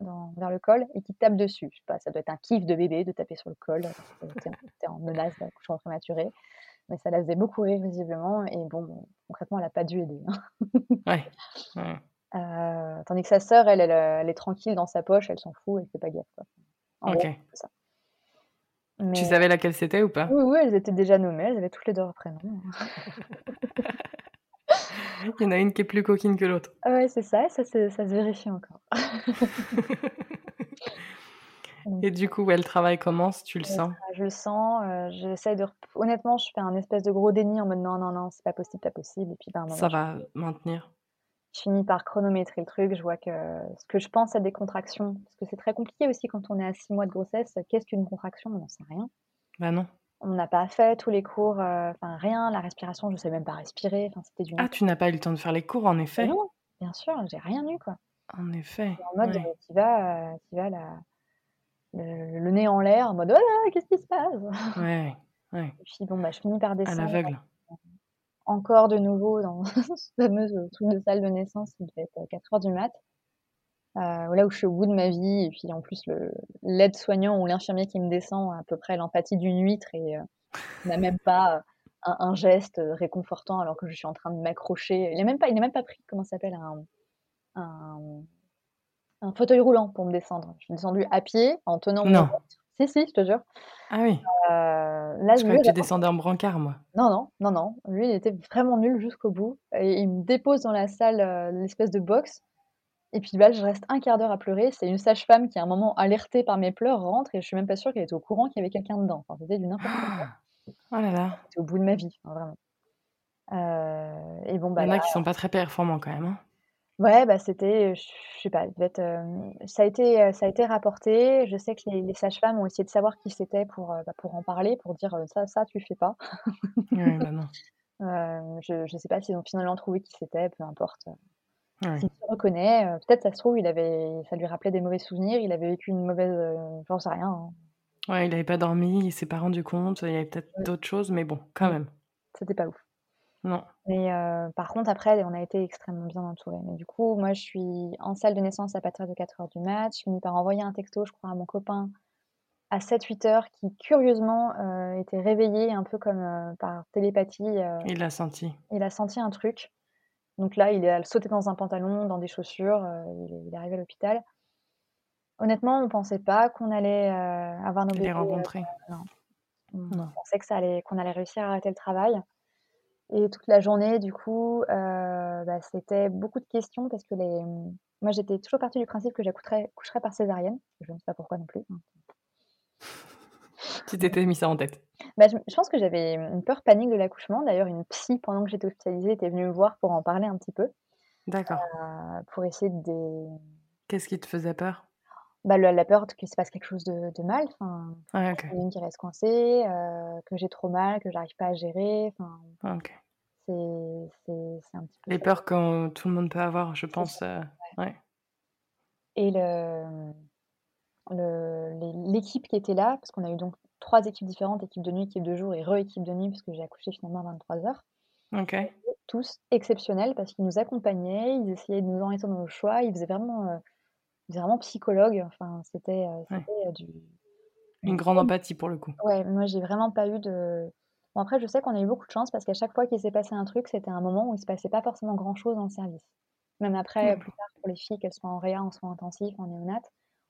S2: dans vers le col et qui tape dessus. Je sais pas, ça doit être un kiff de bébé de taper sur le col, alors que tu es tu es en menace d'accouchement prématuré. Mais ça la faisait beaucoup rire visiblement et bon, concrètement, elle a pas dû aider, hein.
S3: Ouais. Ouais.
S2: Heu, tandis que sa sœur, elle elle, est tranquille dans sa poche, elle s'en fout, elle fait pas gaffe, quoi. En gros,
S3: OK. Tu savais laquelle c'était ou pas?
S2: oui, oui, elles étaient déjà nommées, elles avaient toutes les 2 leur prénom.
S3: Il y en a une qui est plus coquine que l'autre.
S2: Ouais, c'est ça, ça, ça se vérifie encore.
S3: Et du coup, elle travaille comment, si tu le sens?
S2: Je le sens, euh, j'essaie de... Honnêtement, je fais un espèce de gros déni en mode non, non, non, c'est pas possible, pas possible. Et puis, ben,
S3: ça va maintenir.
S2: Je finis par chronométrer le truc, je vois que ce que je pense à des contractions, parce que c'est très compliqué aussi quand on est à six mois de grossesse, qu'est-ce qu'une contraction? On n'en sait rien.
S3: Bah non.
S2: On n'a pas fait tous les cours, euh, enfin rien, la respiration, je sais même pas respirer, enfin c'était du...
S3: Ah, tu n'as pas eu le temps de faire les cours, en effet
S2: Non, bien sûr, j'ai rien eu, quoi.
S3: En effet.
S2: En mode, tu vas, tu vas la le, nez en l'air, en mode oh là, qu'est-ce qui se passe?
S3: Ouais, ouais.
S2: Et puis bon, bah, je finis par descendre.
S3: À l'aveugle.
S2: Encore de nouveau dans ce fameux truc de salle de naissance, il devait être 4 heures du mat. Euh, là où je suis au bout de ma vie, et puis en plus l'aide-soignant ou l'infirmier qui me descend a à peu près l'empathie d'une huître et euh, n'a même pas un, geste réconfortant alors que je suis en train de m'accrocher. Il n'a même pas, il même pas pris comment s'appelle un, un un fauteuil roulant pour me descendre. Je suis descendue à pied en tenant
S3: mon.
S2: Si, si, je te jure.
S3: Ah oui.
S2: Euh,
S3: là, Je croyais que tu descendais en brancard, moi.
S2: Non, non, non, non. Lui, il était vraiment nul jusqu'au bout. Et il me dépose dans la salle, euh, l'espèce de box. Et puis là, je reste un quart d'heure à pleurer. C'est une sage-femme qui, à un moment, alertée par mes pleurs, rentre et je suis même pas sûre qu'elle était au courant qu'il y avait quelqu'un dedans. Enfin, c'était du n'importe quoi.
S3: Oh là là.
S2: C'était au bout de ma vie, vraiment. Euh, et bon, bah
S3: Il y en a qui sont pas très performants quand même. Hein.
S2: Ouais, bah, c'était, je sais pas, être, ça a été, ça a été rapporté. Je sais que les les sages-femmes ont essayé de savoir qui c'était pour, bah, pour en parler, pour dire, «Ça, ça, tu fais pas».
S3: Ouais, bah, non.
S2: je je sais pas s'ils ont finalement trouvé qui c'était, peu importe. Ouais. S'il se reconnaît, peut-être ça se trouve, il avait ça lui rappelait des mauvais souvenirs, il avait vécu une mauvaise, j'en sais rien, hein.
S3: Ouais, il avait pas dormi, il s'est pas rendu compte, il y avait peut-être d'autres choses, mais bon, quand même.
S2: C'était pas ouf.
S3: Non.
S2: Mais euh, par contre, après, on a été extrêmement bien entourés. Mais du coup, moi, je suis en salle de naissance à partir de 4 heures du mat. Je finis par envoyer un texto, je crois, à mon copain à 7-8 heures qui, curieusement, euh, était réveillé un peu comme euh, par télépathie.
S3: Il l'a senti.
S2: il a senti un truc. Donc là, il a sauté dans un pantalon, dans des chaussures. il, est, arrivé à l'hôpital. Honnêtement, on ne pensait pas qu'on allait avoir nos
S3: Les rencontrer.
S2: non. On pensait que ça allait, qu'on allait réussir à arrêter le travail. Et toute la journée, du coup, euh, bah, c'était beaucoup de questions parce que les... moi, j'étais toujours partie du principe que j'accoucherais coucherais par césarienne. Je ne sais pas pourquoi non plus.
S3: Tu t'étais mis ça en tête
S2: bah, je, pense que j'avais une peur panique de l'accouchement. D'ailleurs, une psy, pendant que j'étais hospitalisée, était venue me voir pour en parler un petit peu.
S3: D'accord.
S2: Euh, pour essayer de...
S3: Qu'est-ce qui te faisait peur?
S2: Bah, la peur qu'il se passe quelque chose de, de mal, enfin,
S3: ah,
S2: une qui reste coincée, euh, que j'ai trop mal, que j'arrive pas à gérer, enfin,
S3: ah, ok.
S2: c'est un petit peu
S3: Les peurs que tout le monde peut avoir, je pense. Euh, ouais.
S2: Et le, l'équipe qui était là, parce qu'on a eu donc trois équipes différentes, équipe de nuit, équipe de jour et re-équipe de nuit, puisque j'ai accouché finalement à 23 heures.
S3: Ok.
S2: Tous exceptionnels parce qu'ils nous accompagnaient, ils essayaient de nous orienter dans nos choix, ils faisaient vraiment euh, vraiment psychologue. Enfin, c'était euh, euh, du.
S3: Une grande empathie pour le coup.
S2: Ouais, moi j'ai vraiment pas eu de. Bon, après, je sais qu'on a eu beaucoup de chance parce qu'à chaque fois qu'il s'est passé un truc, c'était un moment où il se passait pas forcément grand chose dans le service. Même après, plus tard, pour les filles, qu'elles soient en réa, en soins intensifs, en néonat,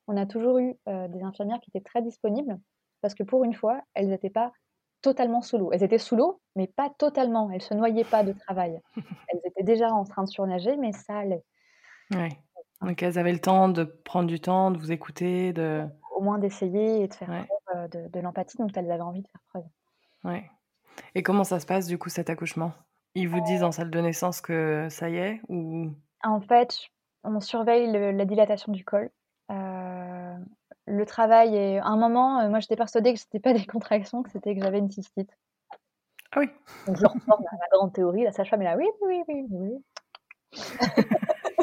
S2: on a toujours eu euh, des infirmières qui étaient très disponibles parce que pour une fois, elles n'étaient pas totalement sous l'eau. Elles étaient sous l'eau, mais pas totalement. Elles se noyaient pas de travail. elles étaient déjà en train de surnager, mais ça allait.
S3: Ouais. Donc elles avaient le temps de prendre du temps, de vous écouter, de...
S2: Au moins d'essayer et de faire preuve euh, de, l'empathie, donc elles avaient envie de faire preuve.
S3: Ouais. Et comment ça se passe du coup cet accouchement? Ils vous disent en salle de naissance que ça y est ou?
S2: En fait, on surveille la dilatation du col. Euh, le travail et à un moment, euh, moi j'étais persuadée que c'était pas des contractions, que c'était que j'avais une cystite.
S3: Ah oui.
S2: Donc je reforme la grande théorie, la sage-femme est là, oui, oui, oui, oui.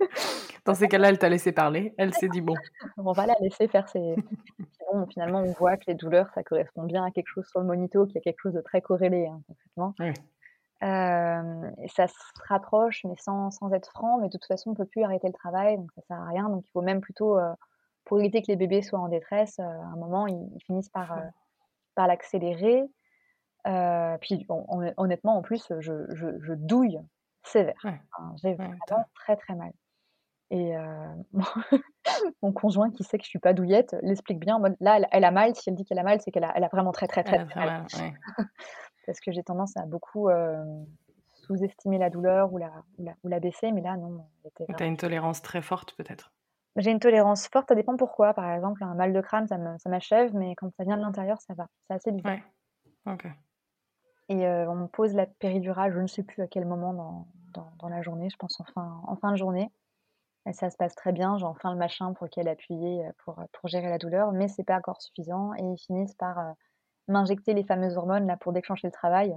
S3: Dans ces cas-là, elle t'a laissé parler. Elle s'est dit bon.
S2: On va la laisser faire ses. Bon, finalement, on voit que les douleurs, ça correspond bien à quelque chose sur le monito, qui a quelque chose de très corrélé, hein, concrètement. Euh, et ça se rapproche, mais sans, sans, être franc. Mais de toute façon, on ne peut plus arrêter le travail, donc ça ne sert à rien. Donc il faut même plutôt, euh, pour éviter que les bébés soient en détresse, euh, à un moment, ils, finissent par, par l'accélérer. puis honnêtement, en plus, je, je, douille sévère. J'ai vraiment très très mal. Et mon conjoint qui sait que je suis pas douillette l'explique bien là, elle, a mal. Si elle dit qu'elle a mal, c'est qu'elle a, elle a vraiment très, très, très, mal. Parce que j'ai tendance à beaucoup sous-estimer la douleur ou la, ou la, baisser, mais là, non.
S3: Tu as une tolérance très forte, peut-être?
S2: J'ai une tolérance forte, ça dépend pourquoi. Par exemple, un mal de crâne, ça m'achève, mais quand ça vient de l'intérieur, ça va. C'est assez bizarre.
S3: Ouais. Ok.
S2: Et on me pose la péridurale, je ne sais plus à quel moment dans, dans, la journée, je pense en fin, en fin de journée. Et ça se passe très bien, j'ai enfin le machin pour lequel appuyer pour, pour gérer la douleur, mais c'est pas encore suffisant. Et ils finissent par m'injecter les fameuses hormones là pour déclencher le travail.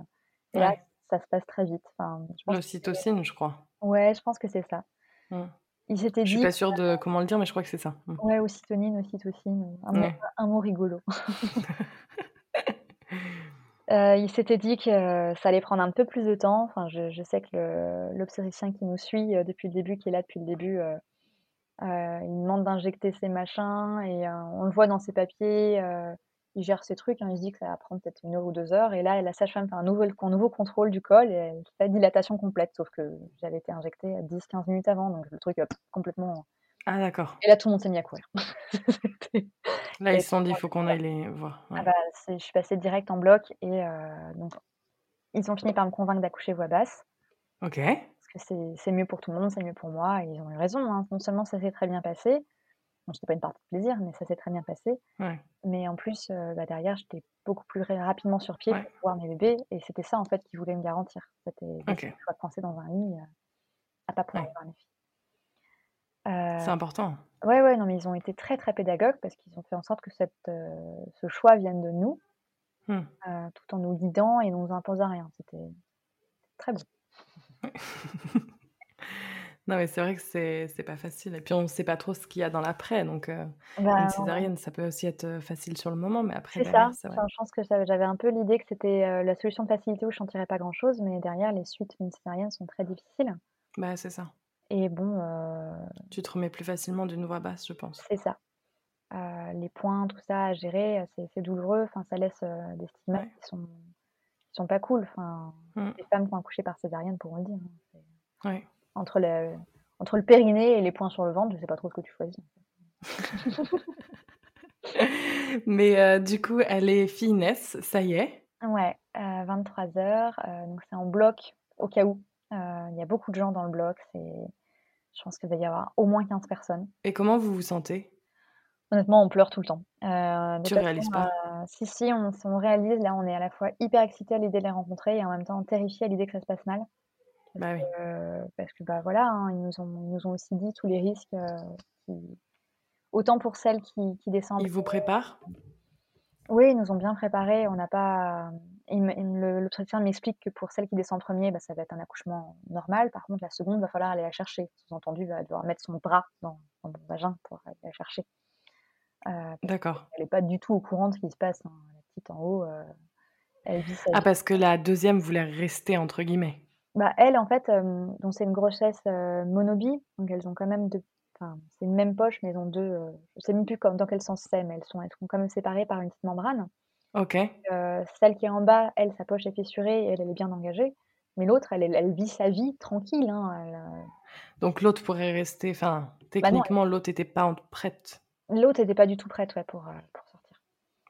S2: Et là, ça se passe très vite. Enfin,
S3: L'ocytocine, je crois.
S2: Ouais, je pense que c'est ça.
S3: Mmh. Il s'était dit. Je suis pas sûre de comment le dire, mais je crois que c'est ça.
S2: Mmh. Ouais, ocytonine, ocytocine, un, mot, un mot rigolo. Euh, il s'était dit que ça allait prendre un peu plus de temps. Enfin, je, sais que l'obstétricien qui nous suit euh, depuis le début, qui est là depuis le début, euh, il demande d'injecter ses machins et on le voit dans ses papiers. il gère ses trucs. Hein, il se dit que ça va prendre peut-être une heure ou deux heures. Et là, la sage-femme fait un nouveau, contrôle du col et elle fait dilatation complète. Sauf que j'avais été injectée 10-15 minutes avant. Donc le truc complètement
S3: ah d'accord.
S2: Et là, tout le monde s'est mis à courir.
S3: là, ils se sont dit, il faut qu'on aille les voir.
S2: Ah bah, je suis passée direct en bloc et euh, donc ils ont fini par me convaincre d'accoucher voix basse.
S3: Ok.
S2: Parce que c'est mieux pour tout le monde, c'est mieux pour moi et ils ont eu raison. Hein. Non seulement ça s'est très bien passé, bon, c'était pas une partie de plaisir, mais ça s'est très bien passé. Mais en plus, euh, bah, derrière, j'étais beaucoup plus rapidement sur pied pour voir mes bébés et c'était ça en fait qu'ils voulaient me garantir. C'était okay. de penser dans un lit euh, à pas pouvoir voir mes filles.
S3: C'est important.
S2: Ouais, ouais, non, mais ils ont été très, très pédagogues parce qu'ils ont fait en sorte que cette, ce choix vienne de nous, mmh. tout en nous guidant et nous imposant rien. C'était très bon.
S3: non, mais c'est vrai que c'est, pas facile. Et puis, on ne sait pas trop ce qu'il y a dans l'après. Donc, une
S2: bah,
S3: césarienne, ça peut aussi être facile sur le moment, mais après,
S2: C'est ça. je pense que j'avais un peu l'idée que c'était la solution de facilité où je sentirais pas grand-chose, mais derrière, les suites d'une césarienne sont très difficiles.
S3: Bah, c'est ça.
S2: Et bon. Euh,
S3: tu te remets plus facilement d'une voix basse, je pense.
S2: C'est ça. Euh, les points, tout ça à gérer, c'est douloureux. Enfin, ça laisse euh, des stigmates qui sont sont pas cool. Enfin, mmh. les femmes qui ont accouché par césarienne pourront le dire.
S3: Hein.
S2: Entre le entre le périnée et les points sur le ventre, je sais pas trop ce que tu choisis.
S3: Mais du coup, elle est finesse, ça y est.
S2: Ouais, 23 heures. donc c'est en bloc au cas où. Il y a beaucoup de gens dans le bloc. C'est je pense qu'il va y avoir au moins 15 personnes.
S3: Et comment vous vous sentez?
S2: Honnêtement, on pleure tout le temps.
S3: Euh, tu réalises pas?
S2: euh, Si, si, on, on, réalise. Là, on est à la fois hyper excité à l'idée de les rencontrer et en même temps terrifié à l'idée que ça se passe mal.
S3: Bah oui.
S2: parce que, bah voilà, hein, ils, nous ont, nous ont aussi dit tous les risques. Euh, autant pour celles qui, qui descendent.
S3: Ils vous préparent?
S2: Oui, ils nous ont bien préparés. On n'a pas L'obstétricien m'explique que pour celle qui descend en premier, bah, ça va être un accouchement normal. Par contre, la seconde, va falloir aller la chercher. Sous-entendu, elle va devoir mettre son bras dans, mon vagin pour aller la chercher.
S3: Euh, D'accord.
S2: Elle n'est pas du tout au courant de ce qui se passe. Hein. La petite en haut, euh, elle vit
S3: Ah, parce que la deuxième voulait rester, entre guillemets.
S2: Bah, elle, en fait, euh, donc c'est une grossesse monobie. Donc, elles ont quand même deux. Enfin, c'est une même poche, mais elles ont deux. je ne sais même plus dans quel sens c'est, mais elles sont, elles sont quand même séparées par une petite membrane.
S3: OK.
S2: celle qui est en bas, elle, sa poche est fissurée et elle, elle est bien engagée. Mais l'autre, elle, elle, vit sa vie tranquille. Hein,
S3: Donc l'autre pourrait rester. Enfin, bah techniquement, l'autre n'était pas prête.
S2: L'autre n'était pas du tout prête ouais, pour, pour sortir.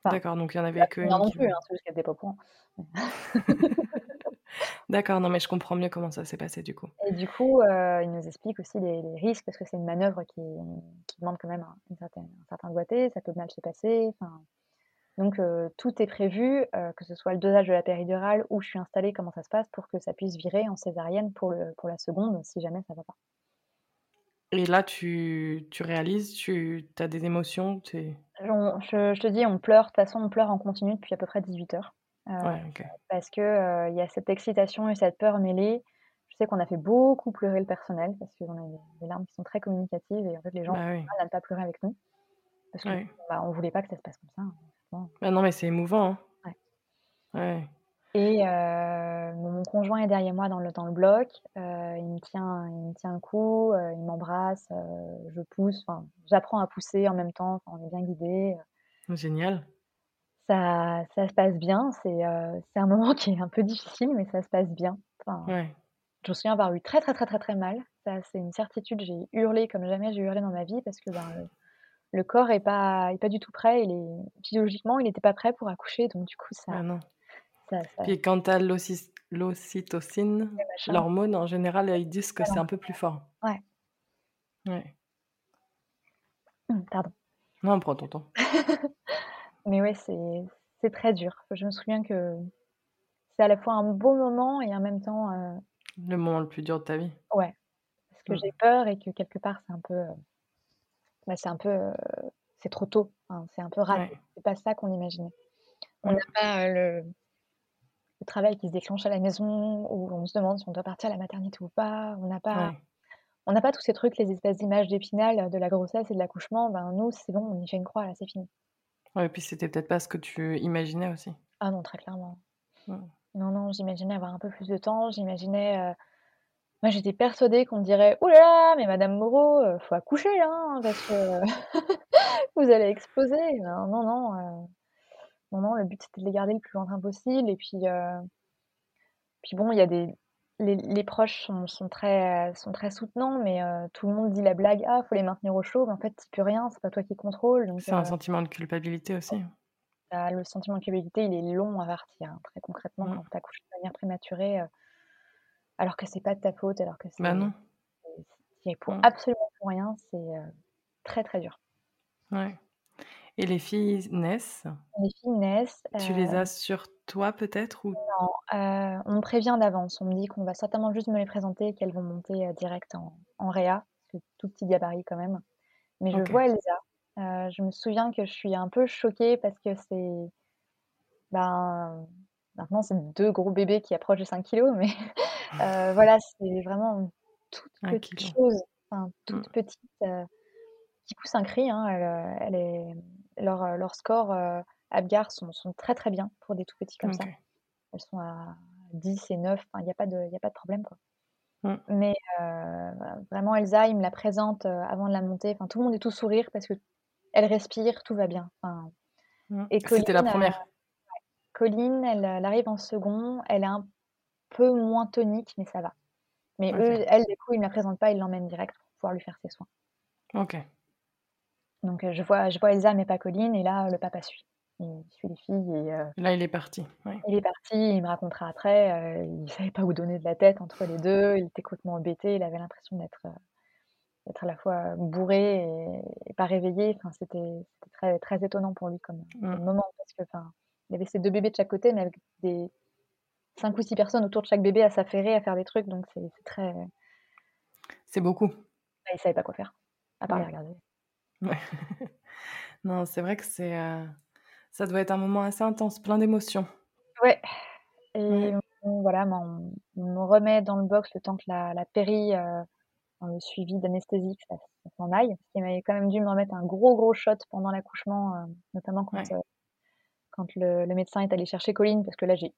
S3: D'accord, donc il y en avait que.
S2: Non, non plus, hein, c'est juste qu'elle n'était pas au courant.
S3: D'accord, non mais je comprends mieux comment ça s'est passé du coup.
S2: Et du coup, il nous explique aussi les, risques parce que c'est une manœuvre qui, qui, demande quand même une certaine, un certain doigté, ça peut mal se passer. Enfin, donc tout est prévu, que ce soit le dosage de la péridurale, où je suis installée, comment ça se passe, pour que ça puisse virer en césarienne pour, le, pour la seconde, si jamais ça ne va pas.
S3: Et là, tu, tu réalises, tu as des émotions
S2: je, je, te dis, on pleure, de toute façon, on pleure en continu depuis à peu près 18 heures.
S3: ouais,
S2: Parce qu'il il y a cette excitation et cette peur mêlée. Je sais qu'on a fait beaucoup pleurer le personnel, parce qu'on a des larmes qui sont très communicatives, et en fait, les gens bah, ne pas pleurer avec nous. Parce qu'on bah, ne voulait pas que ça se passe comme ça.
S3: Bah non, mais c'est émouvant. Hein. Ouais.
S2: Et mon conjoint est derrière moi dans le, dans le bloc. il, me tient, il me tient le cou, il m'embrasse, je pousse. J'apprends à pousser en même temps. On est bien guidés.
S3: Génial.
S2: Ça, ça se passe bien. C'est un moment qui est un peu difficile, mais ça se passe bien.
S3: ouais.
S2: Je me souviens avoir eu très, très, très, très, très mal. Ça, c'est une certitude. J'ai hurlé comme jamais j'ai hurlé dans ma vie parce que ben, le corps est pas, est pas du tout prêt. Il est, physiologiquement, il n'était pas prêt pour accoucher. Donc, du coup, ça.
S3: Ah non. Ça, Puis quand tu as l'ocytocine, l'hormone en général, ils disent que c'est un peu plus fort.
S2: Ouais.
S3: Ouais.
S2: Mmh, pardon.
S3: Non, prends ton temps.
S2: Mais ouais, c'est très dur. Je me souviens que c'est à la fois un beau moment et en même temps, heu
S3: Le moment le plus dur de ta vie?
S2: Ouais, parce que
S3: Mmh.
S2: j'ai peur et que quelque part c'est un peu, heu, bah, c'est un peu, c'est trop tôt, c'est un peu.
S3: Ouais.
S2: C'est pas ça qu'on imaginait. On n'a pas, le le travail qui se déclenche à la maison où on se demande si on doit partir à la maternité ou pas. On n'a pas
S3: Ouais.
S2: on n'a pas tous ces trucs, les espèces d'images d'Épinal de la grossesse et de l'accouchement. Ben, nous, c'est bon, on y fait une croix, là, c'est fini.
S3: Ouais et puis c'était peut-être pas ce que tu imaginais aussi.
S2: Ah non, très clairement. Non, non, j'imaginais avoir un peu plus de temps, j'imaginais, moi j'étais persuadée qu'on me dirait: «Ouh là là, mais madame Moreau, heu, faut accoucher là, hein, parce que vous allez exploser». Ben non, non, heu, non, non, le but c'était de les garder le plus longtemps possible et puis, heu puis bon, il y a des les les proches sont sont très sont très soutenants, mais heu, tout le monde dit la blague: «Ah, faut les maintenir au chaud», mais en fait, tu peux rien, c'est pas toi qui contrôle
S3: C'est un sentiment de culpabilité aussi.
S2: bah, le sentiment de culpabilité, il est long à partir, hein. Très concrètement,
S3: Mmh.
S2: quand tu accouches de manière prématurée, alors que c'est pas de ta faute, alors que c'est
S3: Bah non.
S2: c'est pour
S3: Mmh.
S2: absolument pour rien, c'est, heu, très, très dur.
S3: Ouais et les filles naissent?
S2: Les filles naissent,
S3: Tu les as
S2: heu
S3: sur toi peut-être ou?
S2: Non, heu, on me prévient d'avance. On me dit qu'on va certainement juste me les présenter et qu'elles vont monter, direct en en réa, que tout petit gabarit quand même. Mais je vois Elsa, je me souviens que je suis un peu choquée parce que c'est ben, maintenant c'est 2 gros bébés qui approchent de 5 kilogrammes, mais heu, voilà, c'est vraiment une toute
S3: 1
S2: petite chose, enfin
S3: Mmh.
S2: toute petite, heu, qui pousse un cri, hein. Elle, heu, elle est leurs, heu, leurs scores, heu, Apgar sont sont très, très bien pour des tout petits comme ça. Elles sont à 10 et 9, enfin il y a pas de il y a pas de problème, quoi.
S3: Mmh.
S2: Mais vraiment Elsa, ils me la présentent, heu, avant de la monter, enfin tout le monde est tout sourire parce qu'elle respire, tout va bien, enfin
S3: Mmh.
S2: et Colline,
S3: C'était la 1re?
S2: Colline, elle, elle arrive en second, elle est un peu moins tonique, mais ça va. Mais eux, elle, du coup, ils me la présentent pas, ils l'emmènent direct pour pouvoir lui faire ses soins.
S3: OK.
S2: Donc heu, je vois je vois Elsa, mais pas Colline et là, le papa suit. Il suit les filles et heu
S3: Là, il est parti,
S2: il est parti, il me racontera après, heu, il savait pas où donner de la tête entre les 2, il était complètement hébété, il avait l'impression d'être, d'être à la fois bourré et et pas réveillé. Enfin, c'était très très étonnant pour lui comme comme moment parce que, enfin, il avait ses 2 bébés de chaque côté, mais avec des 5 ou 6 personnes autour de chaque bébé à s'affairer, à faire des trucs, donc c'est très
S3: C'est beaucoup.
S2: bah, il savait pas quoi faire, à part les regarder.
S3: Ouais. Non, c'est vrai que c'est, heu, ça doit être un moment assez intense, plein d'émotions.
S2: Ouais et
S3: Ouais.
S2: bon, voilà, on on me remet dans le box le temps que la la péri, enfin le suivi d'anesthésie, que ça ça s'en aille. Parce qu'il m'avait quand même dû me remettre un gros, gros shot pendant l'accouchement, heu, notamment quand, quand le le médecin est allé chercher Colline parce que là, j'ai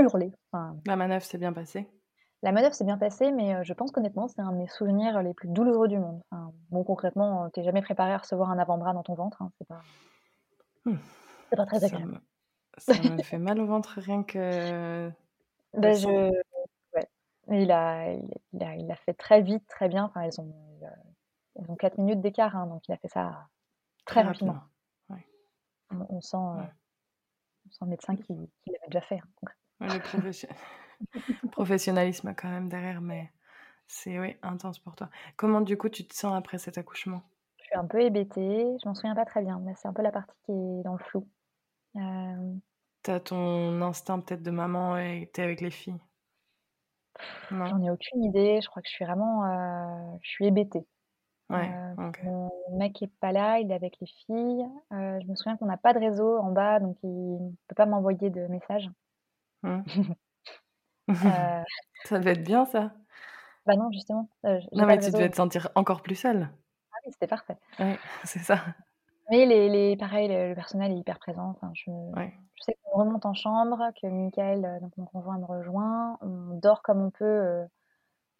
S2: hurlé, enfin
S3: La manœuvre s'est bien passée?
S2: La manœuvre s'est bien passée, mais heu, je pense qu'honnêtement, c'est un de mes souvenirs les plus douloureux du monde. Enfin, bon, concrètement, heu, tu es jamais préparé à recevoir un avant-bras dans ton ventre, hein, c'est pas
S3: Mmh.
S2: c'est pas très
S3: Ça
S2: agréable.
S3: me ça me fait mal au ventre rien que
S2: je ouais, il a il a il fait très vite, très bien, enfin elles ont elles ont 4 minutes d'écart, hein, donc il a fait ça très
S3: Très
S2: rapidement.
S3: rapidement, ouais.
S2: On on sent,
S3: Ouais.
S2: on sent le médecin qui qui l'avait déjà fait, hein, concrètement.
S3: Le professio professionnalisme quand même derrière, mais c'est, oui, intense pour toi. Comment du coup tu te sens après cet accouchement?
S2: Je suis un peu hébétée, je m'en souviens pas très bien, mais c'est un peu la partie qui est dans le flou. Hem
S3: Tu as ton instinct peut-être de maman et tu es avec les filles?
S2: J'en ai aucune idée, je crois que je suis vraiment, heu, je suis hébétée.
S3: Ouais, OK.
S2: mon mec est pas là, il est avec les filles. Je me souviens qu'on n'a pas de réseau en bas, donc il peut pas m'envoyer de messages.
S3: Mmh.
S2: Heu
S3: Ça devait être bien ça?
S2: Bah non, justement, j'ai
S3: Non, mais tu devais te sentir encore plus seule?
S2: Ah oui, c'était parfait.
S3: Ouais, c'est ça.
S2: Mais les les pareil, le le personnel est hyper présent, enfin je
S3: Ouais.
S2: je sais qu'on remonte en chambre, que Mickaël, heu, donc mon conjoint me rejoint, on dort comme on peut,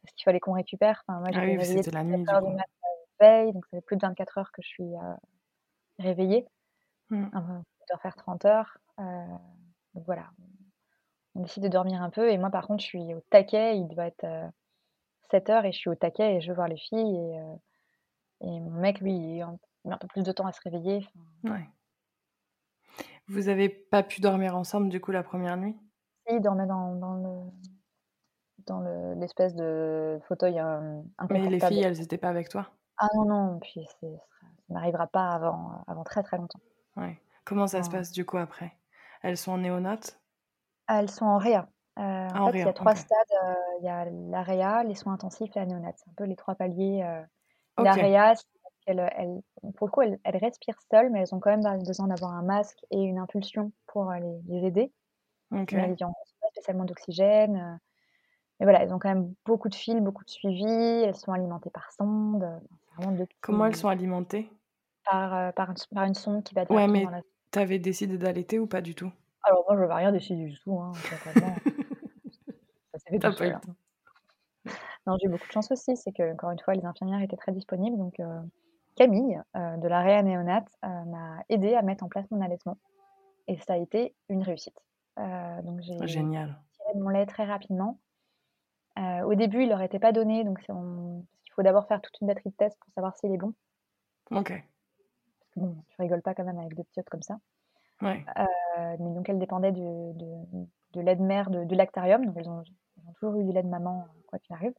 S2: parce qu'il fallait qu'on récupère. Enfin moi
S3: Ah
S2: j'étais
S3: oui, c'était la nuit du
S2: 4:00 du
S3: coup.
S2: mat la veille, donc ça fait plus de 24 heures que je suis, réveillée.
S3: Mmh.
S2: Enfin, il doit faire 30 heures, heu, donc voilà, on décide de dormir un peu et moi par contre je suis au taquet, il doit être, heu, 07:00 et je suis au taquet et je veux voir les filles et et mon mec lui, il il met un peu plus de temps à se réveiller,
S3: Ouais. Vous avez pas pu dormir ensemble du coup la 1re nuit?
S2: filles dormaient dans dans le dans le l'espèce de fauteuil, hem,
S3: Mais les filles, elles étaient pas avec toi?
S2: Ah non, non, puis ça n'arrivera pas avant, avant très, très longtemps.
S3: Ouais. Comment ça se passe du coup après? Elles sont en néonat?
S2: Elles sont en réa. Heu,
S3: Ah
S2: en
S3: en
S2: fait, il y a
S3: réa,
S2: 3
S3: OK.
S2: stades, heu, il y a la réa, les soins intensifs et la néonate. C'est un peu les 3 paliers, heu. La
S3: OK.
S2: réa, pour le coup, elles respirent seules, mais elles ont quand même be besoin d'avoir un masque et une impulsion pour, les les aider. Mais elles y ont pas spécialement d'oxygène, mais voilà, elles ont quand même beaucoup de fils, beaucoup de suivi, elles sont alimentées par sonde, heu, c'est vraiment 2
S3: Comment elles sont alimentées?
S2: par, par une s par une sonde qui va
S3: Ouais, mais
S2: la
S3: tu avais décidé d'allaiter ou pas du tout?
S2: Alors moi, j'avais rien décidé du tout, hein, concrètement. Ça s'est fait tout
S3: as pas eu
S2: seul,
S3: le
S2: hein.
S3: temps.
S2: Non, j'ai eu beaucoup de chance aussi, c'est qu'encore une fois, les infirmières étaient très disponibles, donc heu, Camille, heu, de la réa néonate, heu, m'a aidée à mettre en place mon allaitement et ça a été une réussite. Heu, donc j'ai
S3: Génial.
S2: tiré mon lait très rapidement. Au début, il leur était pas donné, donc c'est on parce qu'il faut d'abord faire toute une batterie de tests pour savoir s'il est bon.
S3: OK.
S2: Parce que bon, tu rigoles pas quand même avec 2 petits comme ça.
S3: Ouais.
S2: Heu, mais donc elles dépendaient de de de lait de mère de lactarium, donc elles ont elles ont toujours eu du lait de maman, quoi qu'il arrive.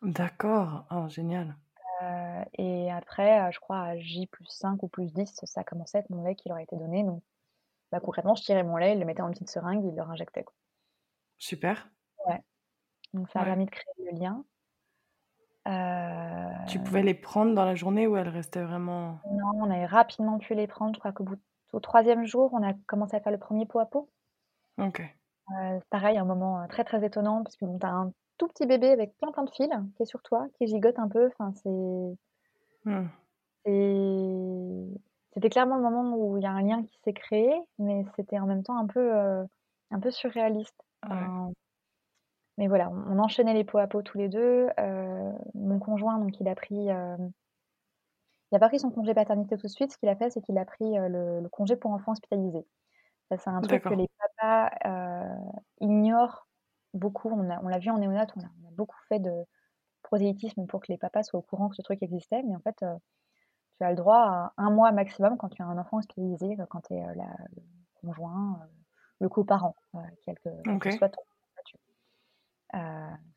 S3: D'accord. Oh génial.
S2: Heu et après, heu, je crois à J+5 ou +10, ça a commencé à être mon lait qui leur a été donné, donc bah, concrètement, je tirais mon lait, ils le mettaient une petite seringue, ils le réinjectaient, quoi.
S3: Super.
S2: Ouais. Donc ça a
S3: Ouais.
S2: permis de créer le lien.
S3: Tu pouvais les prendre dans la journée ou elles restaient vraiment
S2: Non, on avait rapidement pu les prendre. Je crois qu'au bout au 3e jour, on a commencé à faire le 1er pot à pot.
S3: OK.
S2: Heu, pareil, un moment, heu, très, très étonnant parce que bon, tu as un tout petit bébé avec plein, plein de fils qui est sur toi, qui gigote un peu, enfin c'est
S3: Mmh.
S2: c'est c'était clairement le moment où il y a un lien qui s'est créé, mais c'était en même temps un peu, heu, un peu surréaliste.
S3: Ouais.
S2: Mais voilà, on on enchaînait les pots à pot tous les 2. Heu, mon conjoint, donc il a pris, il a pas pris son congé paternité tout de suite. Ce qu'il a fait, c'est qu'il a pris, heu, le le congé pour enfants hospitalisés. Ça, c'est un truc que les papas, heu, ignorent beaucoup. On l'a vu en néonat, on a on a beaucoup fait de prosélytisme pour que les papas soient au courant que ce truc existait, mais en fait, heu, tu as le droit à 1 mois maximum quand tu as un enfant hospitalisé, quand tu es, la le conjoint, le coparent, heu, quel que soit ton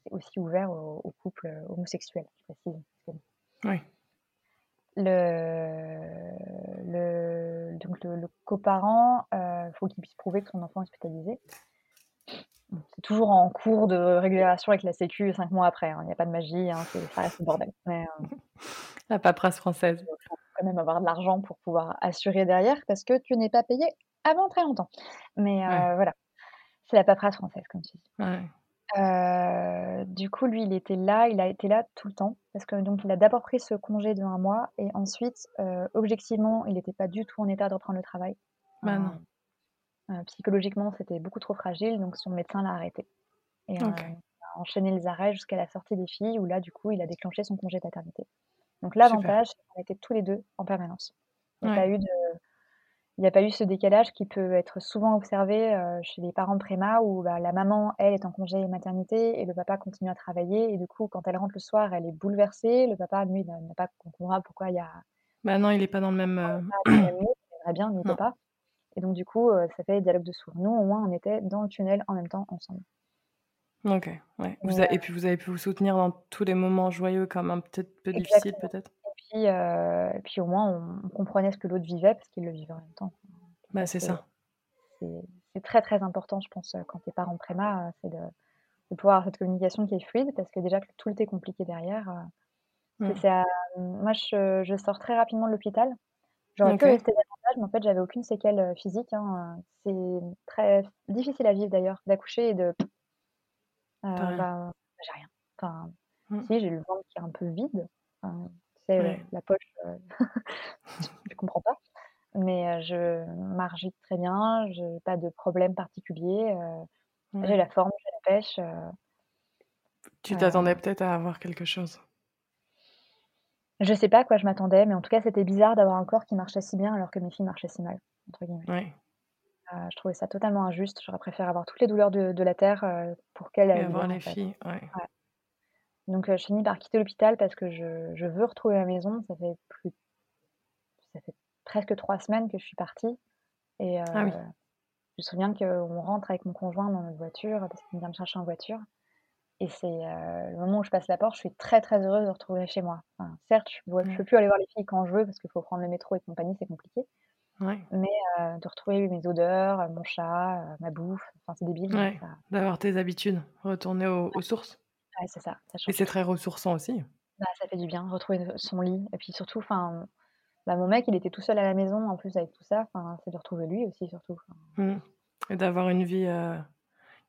S2: c'est aussi ouvert aux couples, homosexuels, je précise,
S3: Oui.
S2: Le le donc le le coparent, heu, faut qu'il puisse prouver que son enfant est hospitalisé. C'est toujours en cours de régulation avec la sécu 5 mois après, hein, il y a pas de magie, hein, c'est ça reste le bordel. Mais, heu
S3: La paperasse française.
S2: il faut quand même avoir de l'argent pour pouvoir assurer derrière parce que tu n'es pas payé avant très longtemps. Mais,
S3: Ouais.
S2: heu, voilà, c'est la paperasse française comme tu dis.
S3: Ouais.
S2: Heu, du coup, lui, il était là, il a été là tout le temps parce que donc il a d'abord pris ce congé de 1 mois et ensuite, heu, objectivement, il était pas du tout en état de reprendre le travail.
S3: Bah non.
S2: Enfin, heu, psychologiquement, c'était beaucoup trop fragile, donc son médecin l'a arrêté et heu,
S3: OK.
S2: a enchaîné les arrêts jusqu'à la sortie des filles où là, du coup, il a déclenché son congé paternité. Donc
S3: Super.
S2: l'avantage, c'est qu'on était tous les 2 en permanence. Il y a pas eu de il y a pas eu ce décalage qui peut être souvent observé, heu, chez les parents préma où, bah, la maman, elle, est en congé maternité et le papa continue à travailler et du coup, quand elle rentre le soir, elle est bouleversée. Le papa, lui, n'a pas comprendra pourquoi il y a
S3: Bah non, il est pas dans le même,
S2: dans le
S3: heu
S2: même mood, il bien, mais il pas et donc du coup, heu, ça fait dialogue de sourds. Nous, au moins, on était dans le tunnel en même temps ensemble.
S3: OK, ouais. Vous a et puis vous avez pu vous soutenir dans tous les moments joyeux comme un peut-être peu
S2: Exactement
S3: peut-être?
S2: Et puis, et puis au moins on on comprenait ce que l'autre vivait parce qu'il le vivait en même temps.
S3: Bah, c'est
S2: c'est
S3: ça.
S2: c'est très, très important, je pense, heu, quand tu es parent préma, c'est de de pouvoir avoir cette communication qui est fluide parce que déjà que tout est compliqué derrière,
S3: Mmh.
S2: à moi je je sors très rapidement de l'hôpital. J'aurais pu
S3: OK.
S2: rester davantage, mais en fait, j'avais aucune séquelle, physique, hein, c'est très difficile à vivre d'ailleurs d'accoucher et de ben, j'ai rien. Enfin,
S3: Mmh.
S2: si, j'ai le ventre qui est un peu vide, enfin, sais, heu,
S3: Ouais.
S2: la poche, heu, tu comprends pas, mais, heu, je marche vite très bien, j'ai pas de problème particulier, heu, j'ai la forme, j'ai la pêche,
S3: Tu t'attendais peut-être à avoir quelque chose?
S2: Je sais pas à quoi je m'attendais, mais en tout cas, c'était bizarre d'avoir un corps qui marchait si bien alors que mes filles marchaient si mal, entre guillemets. Je trouvais ça totalement injuste. J'aurais préféré avoir toutes les douleurs de de la terre, pour qu'elles
S3: Et
S2: aillent
S3: avoir les
S2: fait.
S3: filles, ouais.
S2: Ouais. Donc, heu, je finis par quitter l'hôpital parce que je je veux retrouver ma maison. Ça fait plus ça fait presque 3 semaines que je suis partie et
S3: Ah oui.
S2: je me souviens qu'on rentre avec mon conjoint dans notre voiture parce qu'il vient me chercher en voiture et c'est, heu, le moment où je passe la porte, je suis très, très heureuse de retrouver chez moi. Enfin, certes, je ne peux plus aller voir les filles quand je veux parce qu'il faut prendre le métro et compagnie, c'est compliqué.
S3: Ouais.
S2: Mais de retrouver mes odeurs, mon chat, ma bouffe, enfin, c'est débile,
S3: Ouais, d'avoir tes habitudes, retourner aux aux sources.
S2: Ouais, c'est ça, ça
S3: Et c'est très ressourçant aussi.
S2: Bah, ça fait du bien, retrouver son lit et puis surtout, enfin, bah, mon mec, il était tout seul à la maison en plus avec tout ça, enfin, c'est de retrouver lui aussi surtout.
S3: Mmh et d'avoir une vie,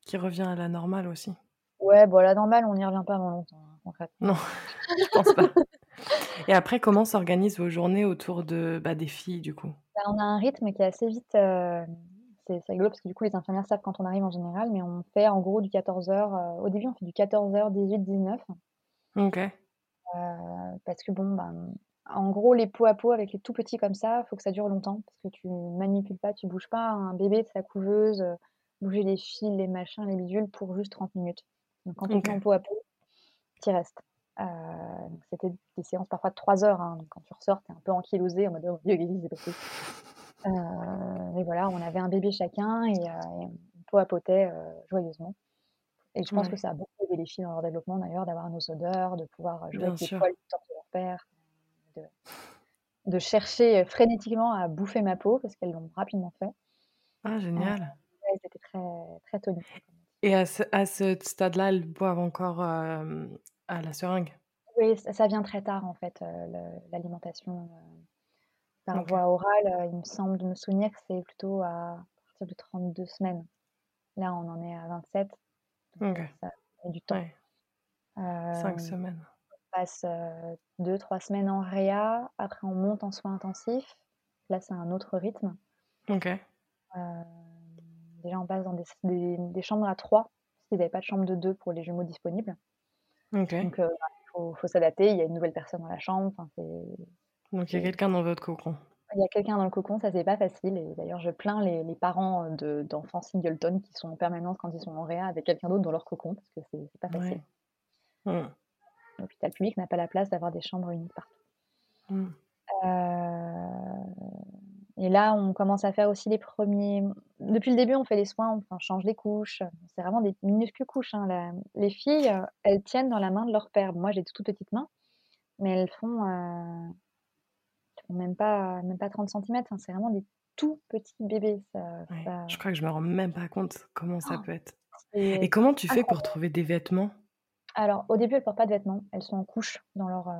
S3: qui revient à la normale aussi.
S2: Ouais, bon, à la normale, on n'y revient pas avant longtemps, hein, concrètement.
S3: Non, je pense pas. Et après, comment s'organisent vos journées autour de, bah, des filles, du coup?
S2: Bah, on a un rythme qui est assez vite, c'est rigolo parce que du coup, les infirmières savent quand on arrive en général, mais on fait en gros du 14:00, heu, au début, on fait du 14:00-18:00-19:00.
S3: OK.
S2: Heu, parce que bon, ben, en gros, les peau à peau avec les tout petits comme ça, faut que ça dure longtemps parce que tu manipules pas, tu bouges pas un bébé de sa couveuse, heu, bouger les fils, les machins, les bidules pour juste 30 minutes. Donc quand tu
S3: OK.
S2: fais en peau à peau, tu y restes. C'était des séances parfois de 3 heures, hein, donc quand tu ressors, tu es un peu ankylosée en mode: «Oh Dieu, qu'est-ce qui s'est passé?» Mais voilà, on avait un bébé chacun et heu, et on peau à potait, heu, joyeusement. Et je pense que ça a beaucoup aidé les filles dans leur développement d'ailleurs, d'avoir nos odeurs, de pouvoir jouer
S3: Bien
S2: avec les poils du de leur père, de de chercher, frénétiquement à bouffer ma peau parce qu'elles l'ont rapidement fait.
S3: Ah génial.
S2: elles étaient très très dit.
S3: Et à ce à ce stade-là, elles boivent encore, à la seringue?
S2: Oui, ça ça vient très tard en fait, l'alimentation, par voie orale, heu, il me semble de me souvenir que c'est plutôt à partir de 32 semaines. Là, on en est à 27, donc heu, ça met du temps.
S3: Ouais. 5
S2: Hem,
S3: semaines.
S2: on passe, heu, 2-3 semaines en réa, après on monte en soins intensifs. Là, c'est un autre rythme.
S3: OK.
S2: Déjà on passe dans des des des chambres à 3 parce qu'ils avaient pas de chambre de 2 pour les jumeaux disponibles. Donc bah, faut faut s'adapter, il y a une nouvelle personne dans la chambre, enfin c'est
S3: Donc il y a quelqu'un dans votre cocon?
S2: il y a quelqu'un dans le cocon, ça c'est pas facile et d'ailleurs je plains les les parents, de d'enfants singletons qui sont en permanence quand ils sont en réa avec quelqu'un d'autre dans leur cocon parce que c'est pas facile.
S3: Ouais. Mmh.
S2: L'hôpital public n'a pas la place d'avoir des chambres uniques partout.
S3: Mmh.
S2: Heu et là, on commence à faire aussi les premiers depuis le début, on fait les soins, on change les couches, c'est vraiment des minuscules couches, hein. La les filles, heu, elles tiennent dans la main de leur père. Moi, j'ai des toutes petites mains, mais elles font, font même pas même pas 30 centimètres, enfin, c'est vraiment des tout petits bébés, ça
S3: Ouais.
S2: ça
S3: Je crois que je me rends même pas compte comment ça peut être. Et comment tu fais pour trouver des vêtements?
S2: Alors, au début, elles portent pas de vêtements, elles sont en couches dans leur, heu,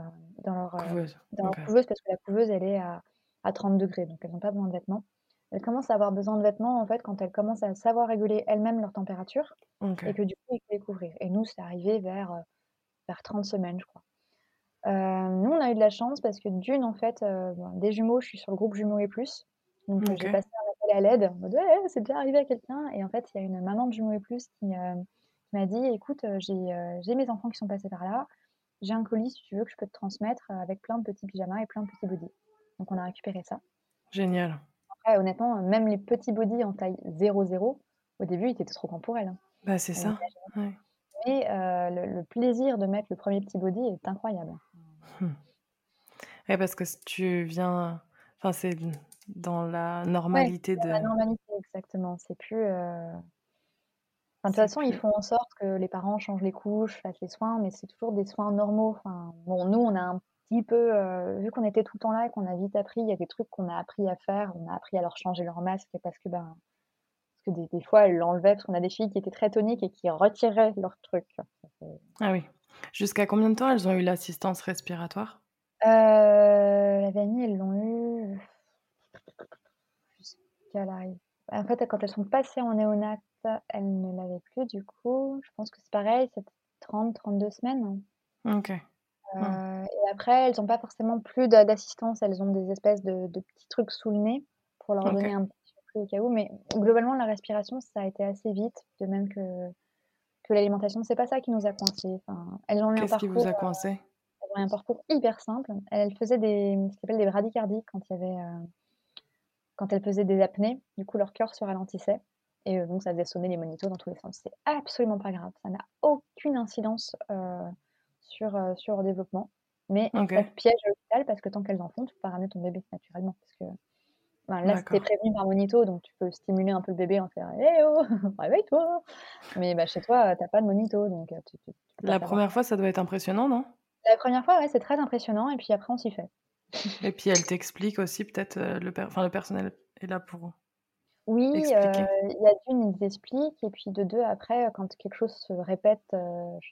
S2: dans leur, heu,
S3: Couveuse.
S2: dans leur couveuse parce que la couveuse, elle est à à 30°, donc elles ont pas besoin de vêtements. Elles commencent à avoir besoin de vêtements, en fait, quand elles commencent à savoir réguler elles-mêmes leur température et que, du coup, il faut les couvrir et nous, c'est arrivé vers, heu, vers 30 semaines, je crois. Heu, nous, on a eu de la chance parce que d'une, en fait, ben, des jumeaux, je suis sur le groupe Jumeaux et plus, donc heu, j'ai passé un appel à l'aide en mode: «Ouais, c'est déjà arrivé à quelqu'un» et en fait, il y a une maman de Jumeaux et plus qui, m'a dit: «Écoute, j'ai, mes enfants qui sont passés par là, j'ai un colis si tu veux que je peux te transmettre, avec plein de petits pyjamas et plein de petits bodys». Donc on a récupéré ça.
S3: Génial.
S2: Après honnêtement, même les petits bodys en taille 0-0, au début, ils étaient trop grands pour elles, hein.
S3: Bah, c'est ça. Ouais.
S2: mais le le plaisir de mettre le 1er petit body est incroyable.
S3: Mmh. Ouais, parce que s tu viens enfin, c'est dans la
S2: Ouais,
S3: normalité
S2: dans la
S3: de
S2: normalité, exactement. C'est plus, heu enfin, de toute façon, ils
S3: plus
S2: font en sorte que les parents changent les couches, fassent les soins, mais c'est toujours des soins normaux. Enfin, bon, nous, on a un petit peu, heu, vu qu'on était tout le temps là et qu'on a vite appris, il y a des trucs qu'on a appris à faire. On a appris à leur changer leur masque parce que, ben, parce que des des fois, elles l'enlevaient parce qu'on a des filles qui étaient très toniques et qui retiraient leur truc.
S3: Ah oui. Jusqu'à combien de temps elles ont eu l'assistance respiratoire?
S2: Heu, la Vanille, elles l'ont eu jusqu'à l'arrivée en fait, quand elles sont passées en néonat, elles ne l'avaient plus du coup. Je pense que c'est pareil, c'est 30-32 semaines.
S3: OK. Mmh.
S2: Heu et après, elles ont pas forcément plus d'a d'assistance. Elles ont des espèces de de petits trucs sous le nez pour leur donner un petit surplus au cas où, mais globalement, la respiration, ça a été assez vite, de même que que l'alimentation. C'est pas ça qui nous a coincées. Enfin, elles ont eu un
S3: Qu'est-ce qui vous
S2: parcours,
S3: a
S2: heu,
S3: coincé?
S2: elles ont eu un parcours hyper simple. Elles faisaient des ce qu'ils appellent des bradycardies quand il y avait, heu, quand elles faisaient des apnées. Du coup, leur cœur se ralentissait et heu, donc ça faisait sonner les magnétos dans tous les sens. C'est absolument pas grave. Ça n'a aucune incidence, sur, sur leur développement, mais ça
S3: OK.
S2: te piège à l'hôpital parce que tant qu'elles en font, tu peux pas ramener ton bébé naturellement parce que là, c'était prévenu par monito, donc tu peux stimuler un peu le bébé en faire «Eh oh, réveille-toi!» mais bah, chez toi, tu as pas de monito, donc tu tu
S3: La première fois, ça doit être impressionnant, non?
S2: La première fois, ouais, c'est très impressionnant et puis après on s'y fait.
S3: Et puis elle t'explique aussi peut-être, heu, le per enfin le personnel est là pour
S2: Oui,
S3: expliquer?
S2: il y a d'1, ils expliquent et puis de 2 après, quand quelque chose se répète, je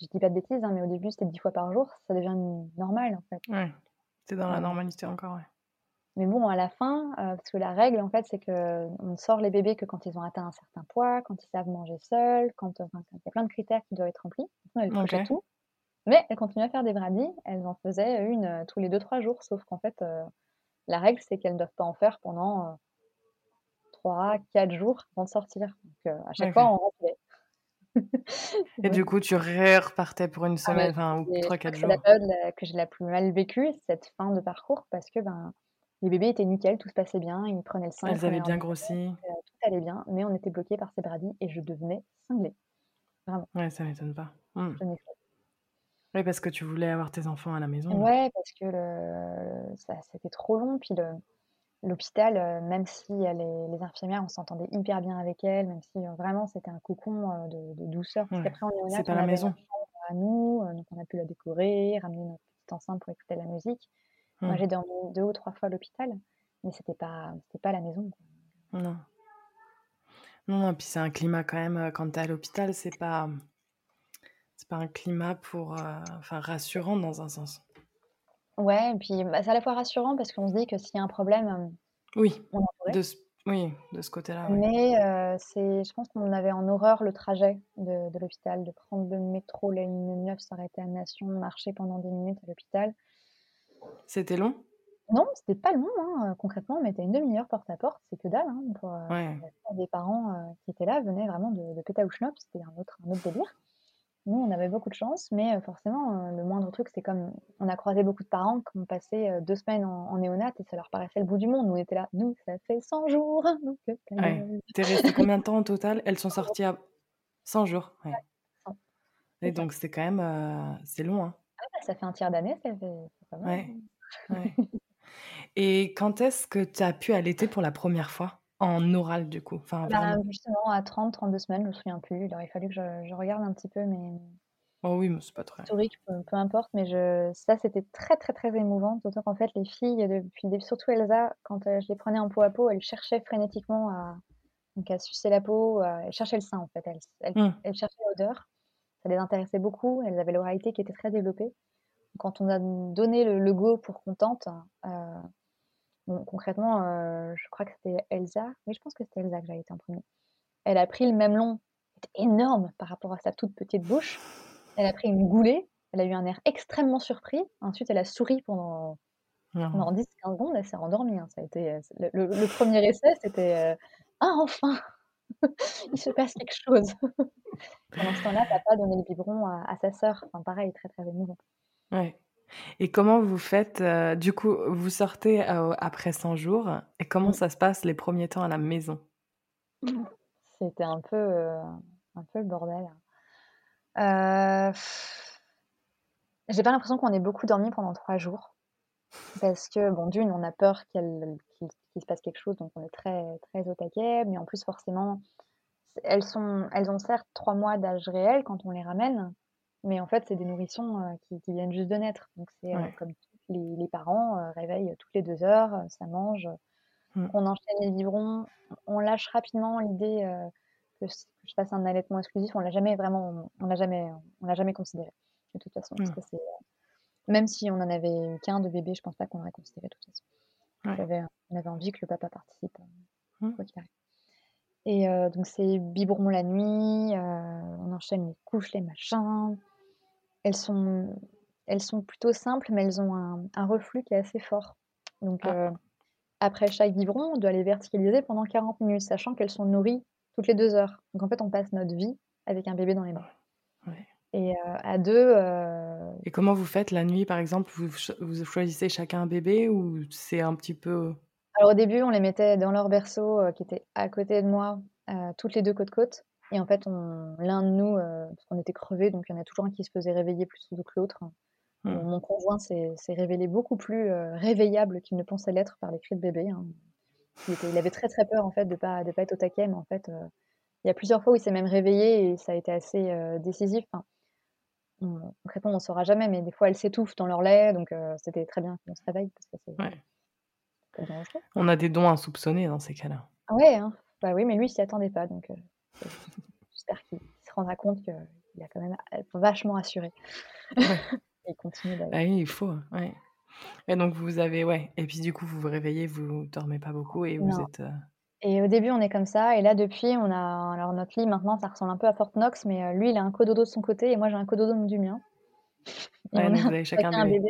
S2: je dis pas de bêtises, hein, mais au début, c'était 10 fois par jour, ça devient normal, en fait.
S3: Ouais, es dans la normalité encore, ouais.
S2: Mais bon, à la fin, heu, parce que la règle, en fait, c'est qu'on sort les bébés que quand ils ont atteint un certain poids, quand ils savent manger seuls, quand, enfin, il y a plein de critères qui doivent être remplis. Nous, elle cochait
S3: OK.
S2: tout, mais elle continuait à faire des bradys. Elles en faisaient 1, heu, tous les 2-3 jours, sauf qu'en fait, la règle, c'est qu'elles ne doivent pas en faire pendant, heu 3-4 jours avant de sortir. Donc, à chaque fois, on rempilait.
S3: Et
S2: Ouais.
S3: du coup, tu re-repartais pour 1
S2: Ah
S3: semaine, enfin, ou
S2: c'est je crois
S3: 3-4
S2: que c'est la
S3: jours?
S2: période que j'ai la plus mal vécue, cette fin de parcours, parce que, ben, les bébés étaient nickel, tout se passait bien, ils prenaient le sein, ils
S3: Elles avaient bien grossi?
S2: heu, tout allait bien, mais on était bloqués par ces bradys et je devenais cinglée. Vraiment.
S3: Ouais, ça m'étonne pas. Mmh. Oui, parce que tu voulais avoir tes enfants à la maison.
S2: Ouais, parce que le ça c'était trop long, puis le l'hôpital, heu, même si, heu, les les infirmières, on s'entendait hyper bien avec elles, même si, vraiment c'était un cocon, de de douceur, parce
S3: Ouais,
S2: qu'après en néonat,
S3: c'est pas
S2: on
S3: la maison.
S2: à nous, donc on a pu la décorer, ramener notre petite enceinte pour écouter la musique. Moi,
S3: Mmh.
S2: j'ai dormi 2 ou 3 fois à l'hôpital, mais c'était pas c'était pas la maison, quoi.
S3: Non. Non, non, puis c'est un climat quand même, heu, quand tu es à l'hôpital, c'est pas, c'est pas un climat pour, heu, enfin rassurant dans un sens.
S2: Ouais et puis, bah, c'est à la fois rassurant parce qu'on se dit que s'il y a un problème, hem,
S3: Oui,
S2: on entouré.
S3: de ce oui, de ce côté-là.
S2: Mais, c'est je pense qu'on avait en horreur le trajet de de l'hôpital, de prendre le métro, la ligne 9, s'arrêter à Nation, marcher pendant 10 minutes à l'hôpital.
S3: C'était long?
S2: Non, c'était pas long, hein, heu, concrètement, on mettait 1/2 heure porte à porte, c'est que dalle, hein, pour,
S3: Ouais.
S2: plupart des parents, heu, qui étaient là venaient vraiment de de Pétaouchnok, c'était un autre un autre délire. Nous, on avait beaucoup de chance, mais, forcément, le moindre truc, c'est comme on a croisé beaucoup de parents qui ont passé, heu, 2 semaines en en néonat et ça leur paraissait le bout du monde. Nous, on était là: «Nous, ça fait 100 jours, nous que ta
S3: Ouais.
S2: gueule».
S3: Tu es restée combien de temps au total? Elles sont
S2: 100 jours.
S3: sorties à 100 jours?
S2: Ouais,
S3: Ouais.
S2: 100,
S3: Et donc c'est quand même, c'est long, hein?
S2: Ah ça fait un tiers d'année, ça fait
S3: Ouais,
S2: hein.
S3: ouais. Et quand est-ce que tu as pu allaiter pour la 1re fois? En oral, du coup, enfin
S2: Bah, justement à 30-32 semaines, je me souviens plus, il aurait fallu que je je regarde un petit peu mes
S3: Oh oui, mais c'est pas très
S2: historiques, peu peu importe, mais je ça, c'était très, très, très émouvant, d'autant qu'en fait, les filles, depuis surtout Elsa, quand, heu, je les prenais en peau à peau, elle cherchait frénétiquement à donc à sucer la peau, heu, elle cherchait le sein, en fait, elles elles
S3: Mmh.
S2: elles cherchaient l'odeur. Ça les intéressait beaucoup, elles avaient l'oralité qui était très développée. Quand on a donné le le go pour qu'on tente, heu, bon, concrètement, heu, je crois que c'était Elsa, oui, je pense que c'était Elsa que j'ai allaité en 1er. Elle a pris le mamelon, il était énorme par rapport à sa toute petite bouche. Elle a pris une goulée, elle a eu un air extrêmement surpris. Ensuite, elle a souri pendant pendant
S3: Non.
S2: 10-15 secondes, elle s'est rendormie, hein. Ça a été, le le le 1er essai, c'était, heu: «Ah enfin! Il se passe quelque chose!» Pendant ce temps-là, papa donnait le biberon à à sa sœur, enfin pareil, très, très émouvant.
S3: Ouais. Et comment vous faites, heu, du coup, vous sortez, heu, après 100 jours et comment
S2: Mmh.
S3: ça se passe les 1ers temps à la maison?
S2: C'était un peu, heu, un peu le bordel. J'ai pas l'impression qu'on ait beaucoup dormi pendant 3 jours. Parce que bon, d'1, on a peur qu'il se passe quelque chose, donc on est très, très au taquet, mais en plus, forcément, elles sont elles ont certes 3 mois d'âge réel quand on les ramène, mais en fait, c'est des nourrissons, heu, qui qui viennent juste de naître. Donc c'est,
S3: Ouais.
S2: comme les les parents, heu, réveil toutes les 2 heures, heu, ça mange.
S3: Mmh.
S2: On enchaîne les biberons, on lâche rapidement l'idée, que que je fasse un allaitement exclusif, on l'a jamais vraiment on l'a jamais on l'a jamais considéré, de toute façon, parce
S3: Mmh.
S2: que c'est, heu même si on en avait eu qu'1 de bébé, je pense pas qu'on l'aurait considéré de toute façon.
S3: Ouais.
S2: J'avais on avait envie que le papa participe,
S3: Mmh.
S2: quoi qu'il arrive. Et donc c'est biberon la nuit, on enchaîne les couches, les machins. Elles sont elles sont plutôt simples, mais elles ont un un reflux qui est assez fort. Donc
S3: Ah.
S2: heu, après chaque biberon, on doit les verticaliser pendant 40 minutes, sachant qu'elles sont nourries toutes les 2 heures. Donc en fait, on passe notre vie avec un bébé dans les bras.
S3: ouais.
S2: Et heu, à 2, heu
S3: Et comment vous faites la nuit, par exemple? Vous vous choisissez chacun un bébé ou c'est un petit peu
S2: Alors au début, on les mettait dans leur berceau, qui était à côté de moi, toutes les 2 côte, côte et en fait, on l'un de nous, heu, parce qu'on était crevés, donc il y en a toujours un qui se faisait réveiller plus tôt que l'autre.
S3: Mmh.
S2: mon conjoint s'est s'est révélé beaucoup plus, heu, réveillable qu'il ne pensait l'être par les cris de bébé, hein. Il avait très, très peur en fait de pas de pas être au taquet, mais en fait, heu, il y a plusieurs fois où il s'est même réveillé et ça a été assez, décisif. Enfin, on concrètement, on saura jamais, mais des fois, elles s'étouffent dans leur lait, donc c'était très bien qu'on se réveille parce que c'est
S3: Ouais.
S2: c'est dangereux.
S3: On a des dons insoupçonnés dans ces cas-là.
S2: Ouais, hein. Bah oui, mais lui, il s'y attendait pas, donc j'espère qu'il se rendra compte qu'il a quand même être vachement rassuré.
S3: Ouais.
S2: Et il continue d'aller
S3: Bah oui, il faut, ouais. Et donc vous avez ouais, et puis du coup, vous vous réveillez, vous dormez pas beaucoup et vous
S2: Non.
S3: êtes, heu
S2: Et au début, on est comme ça et là, depuis, on a alors notre lit maintenant, ça ressemble un peu à Fort Knox, mais heu, lui, il a un cododo de son côté et moi, j'ai un cododo du mien. Et
S3: Ouais,
S2: on
S3: donc
S2: a
S3: vous avez chacun un
S2: un
S3: bébé.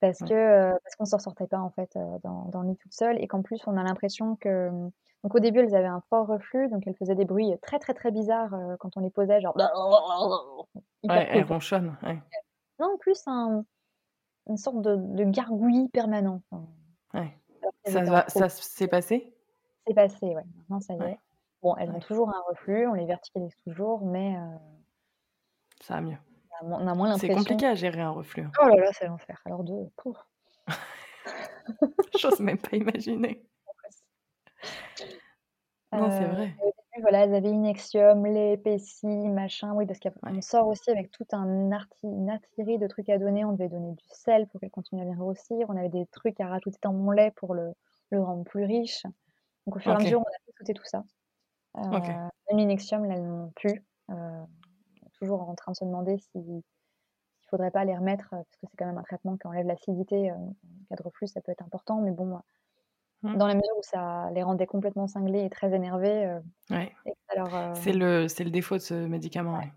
S2: Parce
S3: Ouais.
S2: que, parce qu'on s'en sortait pas en fait, dans dans le lit toute seule et qu'en plus, on a l'impression que, mmh donc au début, elles avaient un fort reflux, donc elles faisaient des bruits très, très, très bizarres, heu, quand on les posait, genre hyper
S3: Ouais, elle
S2: cool.
S3: ronchonne, ouais.
S2: Non, plus un une sorte de de gargouillis permanent,
S3: Ouais. Ça
S2: en
S3: va s'est passé?
S2: C'est passé, ouais, maintenant ça y est. Bon, elles ont toujours un reflux, on les verticalise toujours, mais heu
S3: Ça va mieux.
S2: on a moins on a moins
S3: C'est
S2: l'impression
S3: compliqué à gérer un reflux, hein.
S2: oh là là, c'est l'enfer. Alors 2, pouf.
S3: J'ose même pas imaginer. Non, c'est
S2: Heu,
S3: vrai.
S2: et au début, voilà, elles avaient Nexium, lait, Pessie, machin, oui, parce
S3: Ouais.
S2: qu'on sort aussi avec tout un arti une artillerie de trucs à donner. On devait donner du sel pour qu'elle continue à bien grossir. On avait des trucs à rajouter dans mon lait pour le le rendre plus riche. Donc au fur et à mesure, on a fait sauter tout ça. Heu,
S3: OK.
S2: même les Nexium, là, elles n'en ont plus. Heu, toujours en train de se demander si s'il faudrait pas les remettre, parce que c'est quand même un traitement qui enlève l'acidité, heu, en cas de reflux, ça peut être important, mais bon,
S3: Mmh.
S2: dans la mesure où ça les rendait complètement cinglées et très énervées, heu,
S3: Ouais.
S2: heu
S3: C'est le c'est le défaut de ce médicament,
S2: ouais.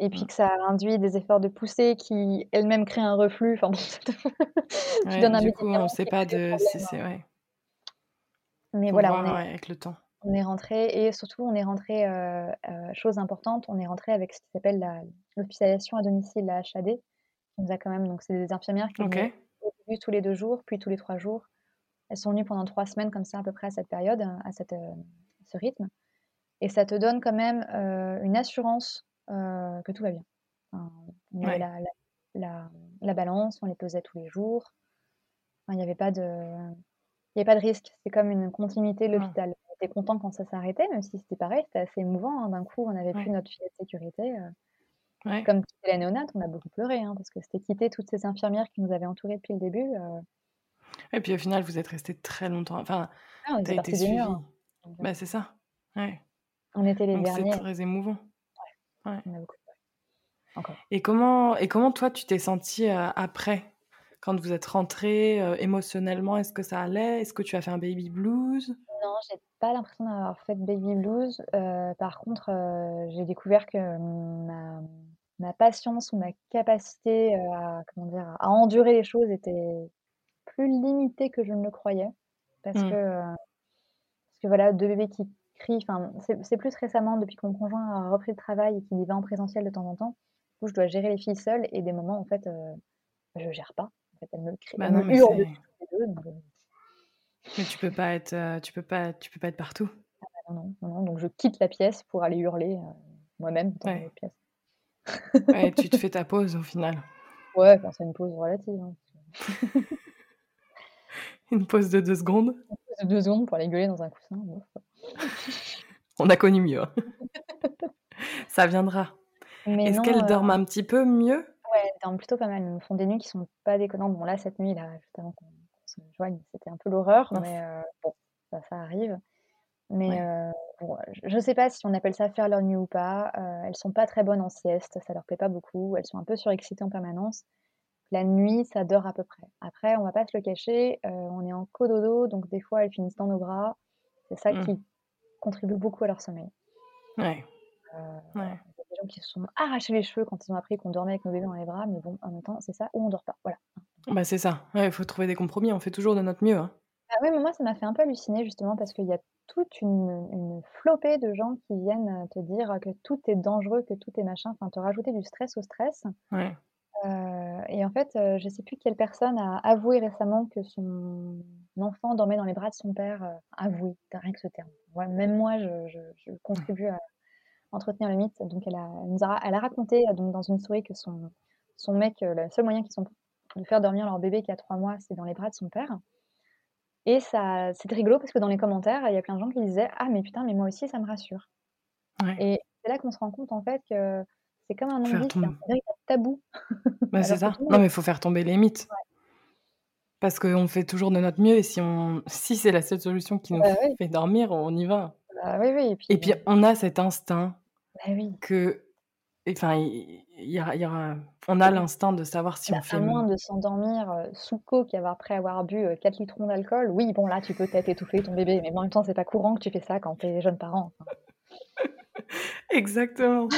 S2: Et
S3: Mmh.
S2: puis que ça induit des efforts de poussée qui elles-mêmes créent un reflux, enfin tu
S3: Ouais,
S2: donnes un
S3: du coup, on
S2: médicament
S3: sait pas de si c'est ouais.
S2: mais voilà, on est
S3: avec le temps.
S2: on est rentrées et surtout on est rentrées, heu heu, chose importante, on est rentrées avec ce qui s'appelle l'hospitalisation à domicile, la HAD. Nous a quand même donc c'est des infirmières qui venaient
S3: OK.
S2: au début tous les 2 jours, puis tous les 3 jours. Elles sont venues pendant 3 semaines comme ça à peu près à cette période, à cette, heu, ce rythme et ça te donne quand même, heu, une assurance, heu, que tout va bien. On avait
S3: Ouais.
S2: la la la la balance, on les pesait tous les jours. Enfin, il y avait pas de il pas de risque. C'est comme une continuité de l'hôpital. On était contents quand ça s'arrêtait, même si c'était pareil, c'était assez émouvant, hein. D'un coup, on n'avait plus
S3: Ouais.
S2: notre filet de sécurité,
S3: Ouais.
S2: comme la néonate, on a beaucoup pleuré, hein, parce que c'était quitter toutes ces infirmières qui nous avaient entourées depuis le début,
S3: Et puis au final, vous êtes restés très longtemps enfin,
S2: ah, on
S3: tu as
S2: était
S3: été suivie.
S2: hein, heu,
S3: Bah, c'est ça. Ouais.
S2: on était les
S3: Donc c'est très émouvant.
S2: Ouais,
S3: Ouais.
S2: on a beaucoup pleuré, encore.
S3: Et comment et comment toi, tu t'es sentie, heu, après? Quand vous êtes rentrées, heu, émotionnellement, est-ce que ça allait? Est-ce que tu as fait un baby blues?
S2: Non, j'ai pas l'impression d'avoir fait de baby blues. Heu, par contre, j'ai découvert que ma ma patience ou ma capacité, à comment dire? À endurer les choses était plus limitée que je ne le croyais. Parce que,
S3: Mmh.
S2: heu, parce que voilà, 2 bébés qui crient, c'est plus récemment depuis que mon conjoint a repris le travail et qu'il y va en présentiel de temps en temps, où je dois gérer les filles seule et des moments en fait, heu, je gère pas. En fait, elles me crient
S3: Bah,
S2: elles
S3: non,
S2: me
S3: mais
S2: hurlent dessus les 2 donc heu
S3: mais tu peux pas être, heu, tu peux pas tu peux pas être partout.
S2: non, non, non, non, donc je quitte la pièce pour aller hurler, moi-même dans
S3: Ouais.
S2: autre pièce.
S3: Ouais, tu te fais ta pause au final.
S2: Ouais, enfin, c'est une pause relative, hein.
S3: Une pause de 2 secondes.
S2: Une pause de 2 secondes pour aller gueuler dans un coussin.
S3: On a connu mieux, hein. Ça viendra.
S2: Mais
S3: Est-ce qu'elles dorment un petit peu mieux?
S2: ouais, elles dorment plutôt pas mal. Elles me font des nuits qui sont pas déconnantes. Bon là, cette nuit là, juste avant qu'on se joigne, c'était un peu l'horreur, mais heu, bon, ça ça arrive. Mais
S3: Ouais.
S2: heu, bon, je je sais pas si on appelle ça faire leur nuit ou pas. Heu, elles sont pas très bonnes en sieste, ça leur plaît pas beaucoup. Elles sont un peu surexcitées en permanence. La nuit, ça dort à peu près. Après, on va pas se le cacher, heu, on est en cododo, donc des fois, elles finissent dans nos bras. C'est ça
S3: Mmh.
S2: qui contribue beaucoup à leur sommeil.
S3: Ouais.
S2: Heu,
S3: Ouais.
S2: il y a des gens qui se sont arrachés les cheveux quand ils ont appris qu'on dormait avec nos bébés dans les bras, mais bon, en même temps, c'est ça ou on dort pas, voilà.
S3: Bah, c'est ça. Ouais, il faut trouver des compromis. On fait toujours de notre mieux, hein.
S2: Ah oui, mais moi, ça m'a fait un peu halluciner justement parce qu'il y a toute une une flopée de gens qui viennent, te dire, que tout est dangereux, que tout est machin, enfin te rajouter du stress au stress.
S3: Ouais.
S2: Heu et en fait, heu, je sais plus quelle personne a avoué récemment que son enfant dormait dans les bras de son père, heu, avoué, rien que ce terme. Ouais, même moi, je je je contribue à entretenir le mythe, donc elle a elle nous a elle a raconté, heu, donc dans une story que son son mec, heu, le seul moyen qu'ils ont de faire dormir leur bébé qui a 3 mois, c'est dans les bras de son père Et ça c'était rigolo parce que dans les commentaires, il y a plein de gens qui disaient: «Ah mais putain, mais moi aussi ça me rassure»
S3: Ouais.
S2: et c'est là qu'on se rend compte en fait que c'est comme un
S3: Faire
S2: non-dit, c'est un
S3: tomb
S2: véritable tabou.
S3: Bah, c'est ça. Non, mais il faut faire tomber les mythes.
S2: Ouais.
S3: Parce qu'on fait toujours de notre mieux et si on si c'est la seule solution qui nous
S2: Bah, oui.
S3: fait dormir, on y va.
S2: Bah, oui, oui et puis,
S3: Et puis
S2: heu
S3: on a cet instinct
S2: Bah, oui.
S3: que enfin, il y a il y aura on a l'instinct de savoir si on fait
S2: à moins de s'endormir, heu, sous coke après avoir bu, heu, 4 litrons d'alcool, oui, bon là, tu peux peut-être étouffer ton bébé, mais en même temps, c'est pas courant que tu fais ça quand tu es jeune parent, enfin.
S3: Exactement.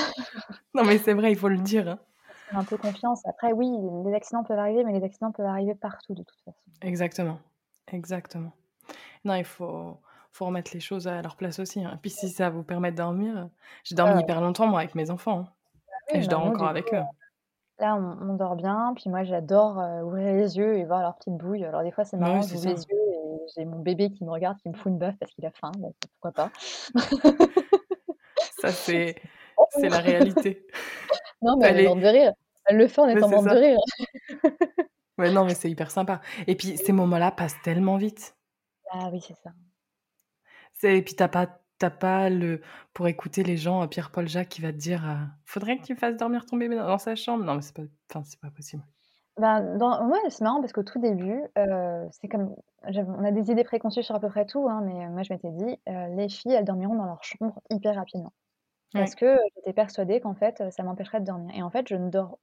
S3: Non, mais c'est vrai, il faut le dire, hein.
S2: Faire un peu confiance. Après oui, les accidents peuvent arriver, mais les accidents peuvent arriver partout de toute façon.
S3: Exactement, exactement. Non, il faut faut remettre les choses à leur place aussi, hein. Et puis si ça vous permet de dormir, j'ai dormi hyper longtemps moi avec mes enfants, hein
S2: Bah,
S3: et je
S2: bah,
S3: dors encore
S2: coup,
S3: avec eux.
S2: là, on on dort bien, puis moi j'adore, heu, ouvrir les yeux et voir leur petite bouille. Alors des fois, c'est
S3: oui,
S2: marrant, j'ouvre les yeux et j'ai mon bébé qui me regarde, qui me fout une baffe parce qu'il a faim, bon, pourquoi pas.
S3: Ça, c'est la réalité.
S2: Non, mais elle est morte de rire. Elle le fait en étant morte de rire.
S3: Ouais, non, mais c'est hyper sympa et puis ces moments-là passent tellement vite.
S2: Ah oui, c'est ça.
S3: Et puis tu as pas as pas le pour écouter les gens, heu, Pierre, Paul, Jacques qui va te dire, heu: «Faudrait que tu fasses dormir ton bébé dans sa chambre». Non, mais c'est pas enfin, pas possible.
S2: Bah, dans ouais, c'est marrant parce qu'au tout début, heu, c'est comme on a des idées préconçues sur à peu près tout, hein, mais moi je m'étais dit: «Heu, les filles, elles dormiront dans leur chambre hyper rapidement». Parce que, j'étais persuadée qu'en fait, ça m'empêcherait de dormir et en fait, je ne dors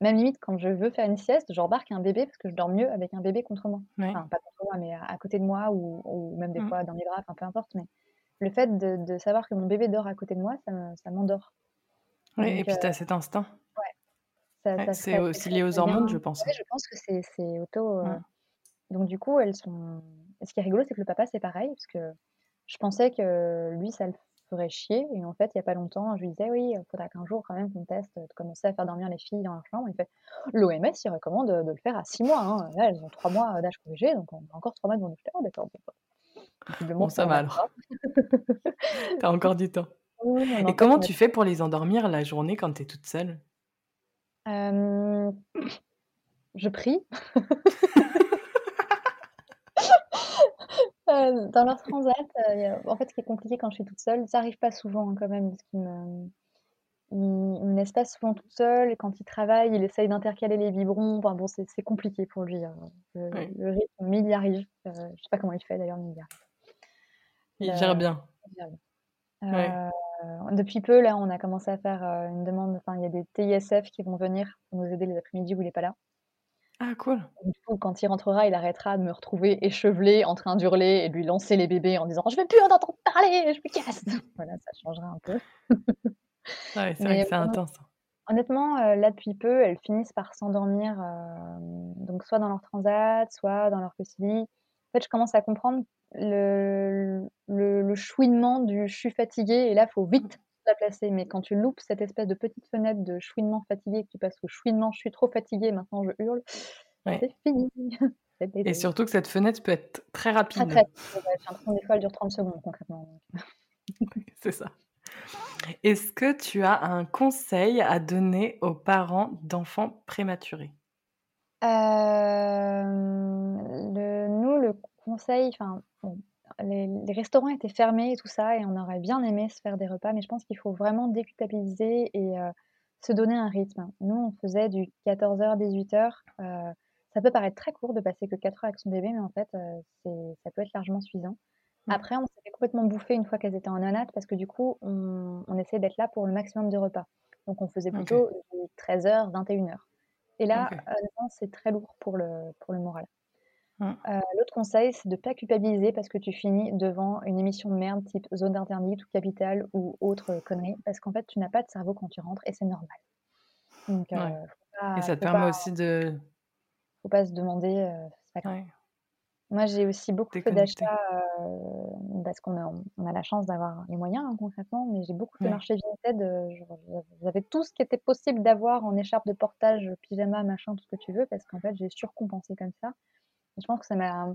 S2: même limite quand je veux faire une sieste, j'embarque un bébé parce que je dors mieux avec un bébé contre moi.
S3: Ouais.
S2: Enfin, pas contre moi, mais à à côté de moi ou ou même des
S3: Mmh.
S2: fois dans mes bras, enfin peu importe, mais le fait de de savoir que mon bébé dort à côté de moi, ça me ça m'endort.
S3: Oui et puis tu as cet instinct.
S2: ouais,
S3: c'est aussi lié aux hormones, je pense,
S2: Ouais, je pense que c'est auto, heu
S3: Mmh.
S2: donc du coup, elles sont et ce qui est rigolo, c'est que le papa, c'est pareil parce que je pensais que lui, ça le ferait chier et en fait, il y a pas longtemps, je lui disais: «Oui, il faudra qu'un jour quand même qu'on teste de commencer à faire dormir les filles dans leur chambre». Il fait: «L'OMS, il recommande, de le faire à 6 mois, hein, là, elles ont 3 mois, d'âge corrigé, donc on a encore 3 mois devant nous». «Ah d'accord, bon ça
S3: va alors.
S2: pas».
S3: Tu as encore du temps
S2: Oui,
S3: et
S2: en
S3: comment tu fais pour les endormir la journée quand tu es toute seule?
S2: Hem, je prie. Heu, dans leur transat, a en fait, ce qui est compliqué quand je suis toute seule, ça arrive pas souvent, hein, quand même, parce qu'il me il il me laisse pas souvent toute seule et quand il travaille, il essaye d'intercaler les biberons. Enfin bon, c'est c'est compliqué pour lui, hein, le rythme, mais il y arrive. Heu, je sais pas comment il fait d'ailleurs, mais il y arrive.
S3: Il gère
S2: Le
S3: bien.
S2: il.
S3: Ouais.
S2: Depuis peu, là, on a commencé à faire, une demande enfin, il y a des TISF qui vont venir pour nous aider les après-midi où il est pas là.
S3: Ah cool.
S2: Du coup, quand il rentrera, il arrêtera de me retrouver échevelée, en train d'hurler et de lui lancer les bébés en disant: «Je veux plus en entendre parler, je me casse!» voilà, ça changera un peu.
S3: Ah ouais, c'est vrai que c'est intense, hein.
S2: honnêtement, heu, là, depuis peu, elles finissent par s'endormir, hem, donc soit dans leur transat, soit dans leur lit. En fait, je commence à comprendre le le le chouinement du «je suis fatiguée» et là, faut vite la placer, mais quand tu loupes cette espèce de petite fenêtre de chouinement fatigué, que tu passes au chouinement «je suis trop fatiguée, maintenant je hurle»,
S3: Ouais
S2: c'est fini,
S3: et surtout que cette fenêtre peut être très
S2: Très, très
S3: rapide.
S2: des fois, elle dure 30 secondes concrètement,
S3: c'est ça. Est-ce que tu as un conseil à donner aux parents d'enfants prématurés?
S2: Hem, le nous, le conseil enfin, bon, les les restaurants étaient fermés et tout ça et on aurait bien aimé se faire des repas, mais je pense qu'il faut vraiment déculpabiliser et heu, se donner un rythme. Nous, on faisait du 14:00-18:00, heu, ça peut paraître très court de passer que 4 heures avec son bébé, mais en fait, c'est ça peut être largement suffisant.
S3: Mmh.
S2: Après, on s'est fait complètement bouffer une fois qu'elles étaient en néonat parce que du coup, on on essayait d'être là pour le maximum de repas. Donc on faisait plutôt du 13:00-21:00 et là, c'est très lourd pour le pour le moral.
S3: Mmh.
S2: Heu, l'autre conseil, c'est de pas culpabiliser parce que tu finis devant une émission de merde type Zone interdite ou Capital ou autre, heu, connerie, parce qu'en fait, tu n'as pas de cerveau quand tu rentres et c'est normal. Donc faut
S3: et ça te
S2: pas
S3: permet aussi de
S2: faut pas se demander, heu, c'est pas grave.
S3: ouais,
S2: Moi, j'ai aussi beaucoup fait d'achats, parce qu'on a on a la chance d'avoir les moyens, hein, concrètement, mais j'ai beaucoup fait
S3: Ouais.
S2: marcher Vinted, j'avais tout ce qui était possible d'avoir en écharpe de portage, pyjama, machin, tout ce que tu veux, parce qu'en fait, j'ai surcompensé comme ça je pense que ça m'a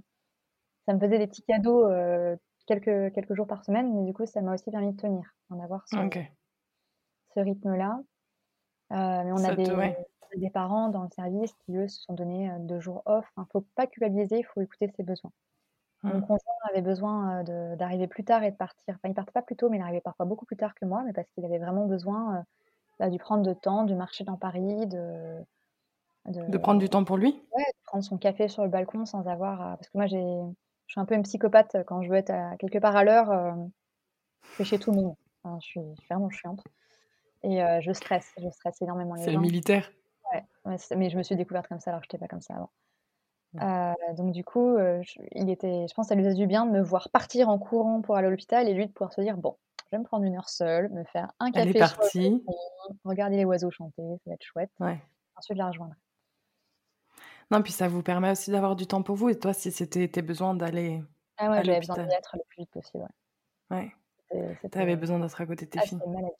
S2: ça me faisait des petits cadeaux, heu, quelques quelques jours par semaine, mais du coup, ça m'a aussi permis de tenir, d'en avoir ce rythme-là. Heu, mais on a
S3: Ça te
S2: des
S3: ouais.
S2: a des parents dans le service qui, eux, se sont donnés, heu, 2 jours off. Enfin, faut pas culpabiliser, il faut écouter ses besoins. Mon
S3: Mmh.
S2: conjoint avait besoin, d'arriver plus tard et de partir enfin, il partait pas plus tôt, mais il arrivait parfois beaucoup plus tard que moi, mais parce qu'il avait vraiment besoin, heu, bah, de prendre de temps, de marcher dans Paris, de de
S3: De prendre du temps pour lui?
S2: ouais, de prendre son café sur le balcon sans avoir à parce que moi j'ai je suis un peu une psychopathe, quand je veux être à quelque part à l'heure, hem, je fais chier tout le monde. Enfin, je suis je vraiment chiante et heu, je stresse, je stresse énormément les
S3: C'est le militaire?
S2: Ouais, mais je me suis découverte comme ça alors que j'étais pas comme ça avant.
S3: Mmh.
S2: Donc du coup, je il était je pense ça lui faisait du bien de me voir partir en courant pour aller à l'hôpital et lui de pouvoir se dire: «Bon, je vais me prendre 1 heure seule, me faire un
S3: Elle est
S2: café sur le
S3: partie.
S2: regarder les oiseaux chanter, ça va être chouette.
S3: Ouais.
S2: Ensuite je la rejoindrai».
S3: Non, puis ça vous permet aussi d'avoir du temps pour vous et toi, si c'était tes besoins d'aller
S2: Ah ouais, j'avais besoin d'y être le plus vite possible, ouais.
S3: Ouais.
S2: C'était
S3: Tu
S2: c'était
S3: avais besoin d'être à côté de tes
S2: ah,
S3: filles.
S2: ouais.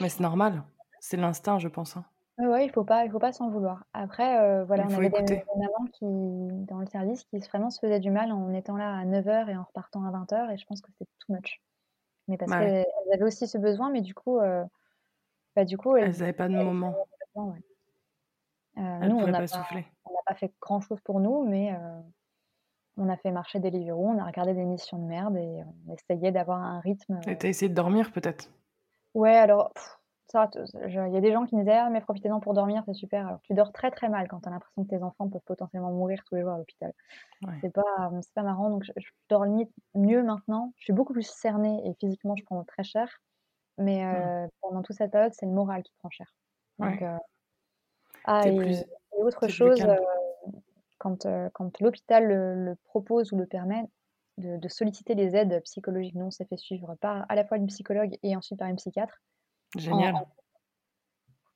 S3: Mais c'est normal, c'est l'instinct, je pense, hein.
S2: Ouais, ouais, il faut pas il faut pas s'en vouloir. Après, heu, voilà,
S3: Il
S2: on avait des des
S3: écouter.
S2: mamans qui dans le service qui vraiment se faisaient du mal en étant là à 9:00 et en repartant à 20:00 et je pense que c'est too much. Mais parce
S3: Bah, ouais.
S2: qu'elles elles avaient aussi ce besoin, mais du coup, heu, bah, du coup, elles
S3: Elles avaient pas de moment.
S2: ouais.
S3: Elles
S2: nous, on n'a
S3: pas
S2: fait grand chose pour nous, mais heu, on a fait marcher Deliveroo, on a regardé des émissions de merde et on essayait d'avoir un rythme,
S3: Et
S2: heu
S3: tu as essayé de dormir peut-être?
S2: Ouais, alors ça il y a des gens qui me disaient: «Ah mais profitez-en pour dormir, c'est super». Alors tu dors très, très mal quand tu as l'impression que tes enfants peuvent potentiellement mourir tous les jours à l'hôpital.
S3: Ouais.
S2: C'est pas, pas marrant donc je je dors limite mieux maintenant. Je suis beaucoup plus cernée et physiquement je prends très cher, mais pendant toute cette période, c'est le moral qui prend cher. Donc
S3: Ouais.
S2: Ah et
S3: plus
S2: et autre chose,
S3: calme.
S2: heu, quand, l'hôpital le le propose ou le permet de de solliciter les aides psychologiques. Nous, on s'est fait suivre par à la fois une psychologue et ensuite par une psychiatre en en
S3: Génial.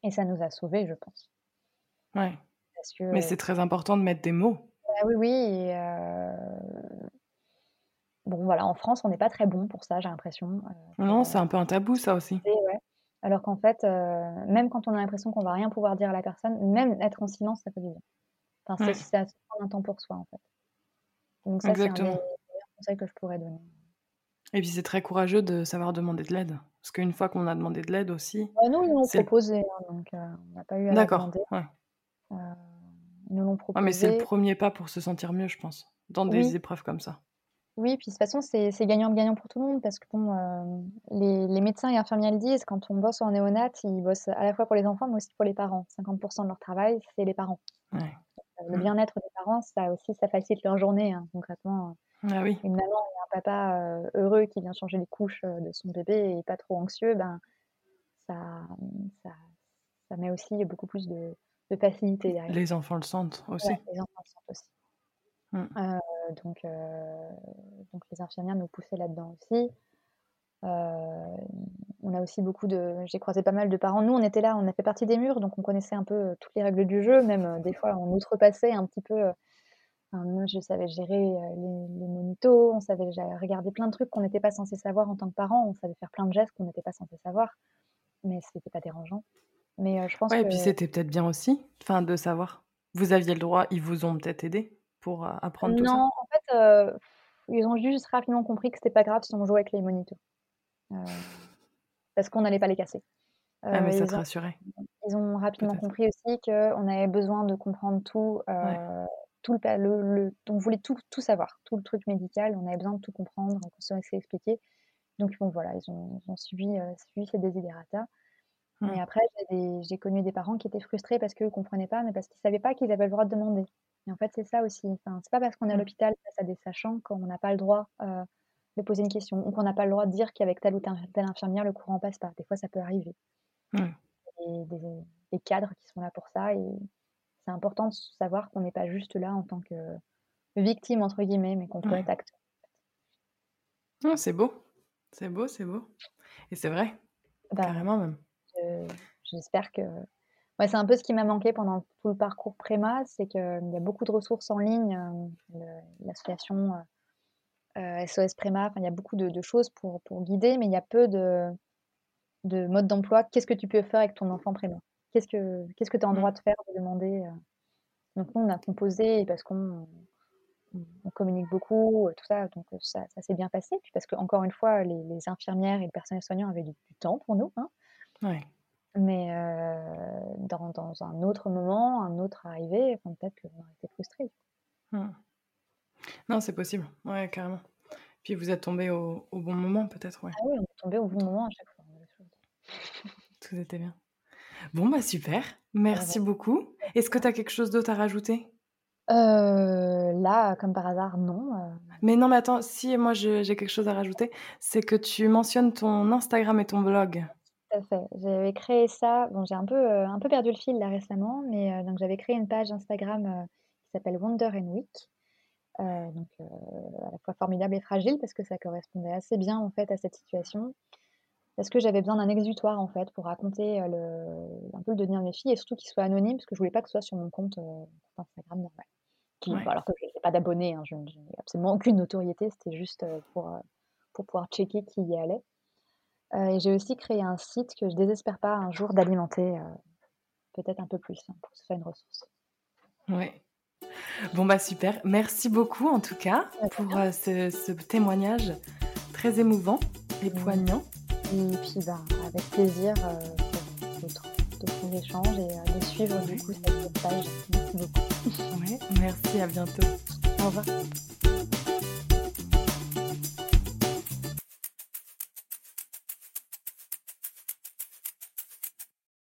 S2: et ça nous a sauvés, je pense.
S3: Ouais.
S2: Parce
S3: Mais
S2: que
S3: c'est très important de mettre des mots.
S2: bah, oui, oui et heu bon voilà, en France, on n'est pas très bon pour ça, j'ai l'impression,
S3: Non, c'est un peu un tabou ça aussi.
S2: ouais. Alors qu'en fait, heu, même quand on a l'impression qu'on va rien pouvoir dire à la personne, même être en silence, ça fait du bien. Enfin, c'est
S3: Ouais.
S2: se prendre un temps pour soi, en fait. Donc ça, c'est un des meilleurs conseils que je pourrais donner.
S3: Et puis c'est très courageux de savoir demander de l'aide. Parce qu'une fois qu'on a demandé de l'aide aussi,
S2: Bah, nous, ils nous l'ont proposé, hein, donc heu, on n'a pas eu à
S3: D'accord, ouais.
S2: Heu, ils nous l'ont
S3: Ouais, mais c'est le
S2: proposé
S3: 1er pas pour se sentir mieux, je pense, dans des épreuves comme ça.
S2: Oui, puis de toute façon, c'est c'est gagnant-gagnant pour tout le monde parce que bon, hem, les les médecins et infirmiers le disent, quand on bosse en néonat, ils bossent à la fois pour les enfants, mais aussi pour les parents. 50% de leur travail, c'est les parents.
S3: Ouais.
S2: Heu, le
S3: Mmh.
S2: bien-être des parents, ça aussi, ça facilite leur journée, hein. Concrètement,
S3: Ah oui.
S2: une maman et un papa, heu, heureux qui vient changer les couches, heu, de son bébé et pas trop anxieux, ben, ça, mmh, ça ça met aussi beaucoup plus de de facilité derrière.
S3: Les enfants le sentent
S2: Ouais,
S3: aussi.
S2: les enfants le sentent aussi.
S3: Mmh.
S2: Heu, donc heu, donc les infirmières nous poussaient là-dedans aussi. Heu, on a aussi beaucoup de j'ai croisé pas mal de parents. Nous, on était là, on a fait partie des murs, donc on connaissait un peu, heu, toutes les règles du jeu, même, des fois, on outrepassait un petit peu, moi, je savais gérer, les les monitos, on savait regarder plein de trucs qu'on n'était pas censés savoir en tant que parents, on savait faire plein de gestes qu'on n'était pas censés savoir, mais c'était pas dérangeant. Mais je pense
S3: Ouais et puis c'était peut-être bien aussi, enfin, de savoir. Vous aviez le droit, ils vous ont peut-être aidés pour, apprendre tout ça?
S2: Non, en fait, ils ont juste rapidement compris que c'était pas grave si on jouait avec les monitos. Heu, parce qu'on allait pas les casser.
S3: Ah mais ça te
S2: ont
S3: rassurait?
S2: ils ont rapidement compris aussi qu'on avait besoin de comprendre tout,
S3: Ouais.
S2: heu, tout le le le on voulait tout tout savoir, tout le truc médical, on avait besoin de tout comprendre, qu'on soit assez expliqué. Donc bon, voilà, ils ont ils ont suivi, suivi ces desiderata. Mais
S3: Mmh.
S2: après, j'ai connu des parents qui étaient frustrés parce qu'eux comprenaient pas, mais parce qu'ils savaient pas qu'ils avaient le droit de demander. Et en fait, c'est ça aussi, enfin, c'est pas parce qu'on est à
S3: Mmh.
S2: l'hôpital face à des sachants qu'on n'a pas le droit, heu, de poser une question ou qu'on n'a pas le droit de dire qu'avec telle ou telle infirmière, le courant passe pas. Des fois, ça peut arriver.
S3: Mmh.
S2: Et des des cadres qui sont là pour ça et c'est important de savoir qu'on n'est pas juste là en tant que «victime» entre guillemets, mais qu'on peut être acteur.
S3: C'est beau, c'est beau, c'est beau et c'est vrai,
S2: Bah,
S3: carrément même.
S2: je j'espère que ouais, c'est un peu ce qui m'a manqué pendant tout le parcours préma, c'est qu'il y a beaucoup de ressources en ligne, le l'association, SOS Préma, enfin, il y a beaucoup de de choses pour pour guider, mais il y a peu de de modes d'emploi. Qu'est-ce que tu peux faire avec ton enfant préma? Qu'est-ce que qu'est-ce que tu es en droit
S3: Mmh.
S2: de faire, de demander? Donc nous, on a composé parce qu'on on communique beaucoup, tout ça, donc ça ça s'est bien passé. Puis parce qu'encore une fois, les les infirmières et le personnel soignant avaient du du temps pour nous, hein.
S3: Ouais.
S2: Mais dans dans un autre moment, un autre arrivé, enfin, peut-être qu'on aurait été frustrés.
S3: Mmh. Non, c'est possible. Ouais, carrément. Puis vous êtes tombés au au bon moment peut-être, ouais?
S2: Ah oui, on est tombés au bon moment à chaque fois,
S3: Tout était bien. Bon, bah, super. Merci beaucoup. Est-ce que tu as quelque chose d'autre à rajouter?
S2: Là, comme par hasard, non, heu
S3: Mais non, mais attends, si, moi je j'ai quelque chose à rajouter, c'est que tu mentionnes ton Instagram et ton blog.
S2: Tout à fait. J'avais créé ça bon, j'ai un peu, heu, un peu perdu le fil là récemment, mais heu, donc j'avais créé une page Instagram, heu, qui s'appelle Wonder and Week, donc à la fois formidable et fragile parce que ça correspondait assez bien, en fait, à cette situation. Parce que j'avais besoin d'un exutoire, en fait, pour raconter, le un peu le devenir de mes filles et surtout qu'il soit anonyme parce que je voulais pas que ce soit sur mon compte, Instagram normal. Qui
S3: Ouais.
S2: alors que j'ai pas d'abonnés, hein, je je n'ai absolument aucune notoriété, c'était juste, pour, pour pouvoir checker qui y allait. Heu et j'ai aussi créé un site que je désespère pas un jour d'alimenter, heu, peut-être un peu plus, hein, pour que ce soit une ressource.
S3: Ouais. Bon, bah, super. Merci beaucoup en tout cas
S2: Bah, de
S3: pour, heu, ce ce témoignage très émouvant et
S2: Mmh.
S3: poignant.
S2: Et puis, ben, avec plaisir, pour d'autres d'autres échanges et de suivre du coup cette page. Merci beaucoup.
S3: Ouais, merci, à bientôt.
S2: Au revoir.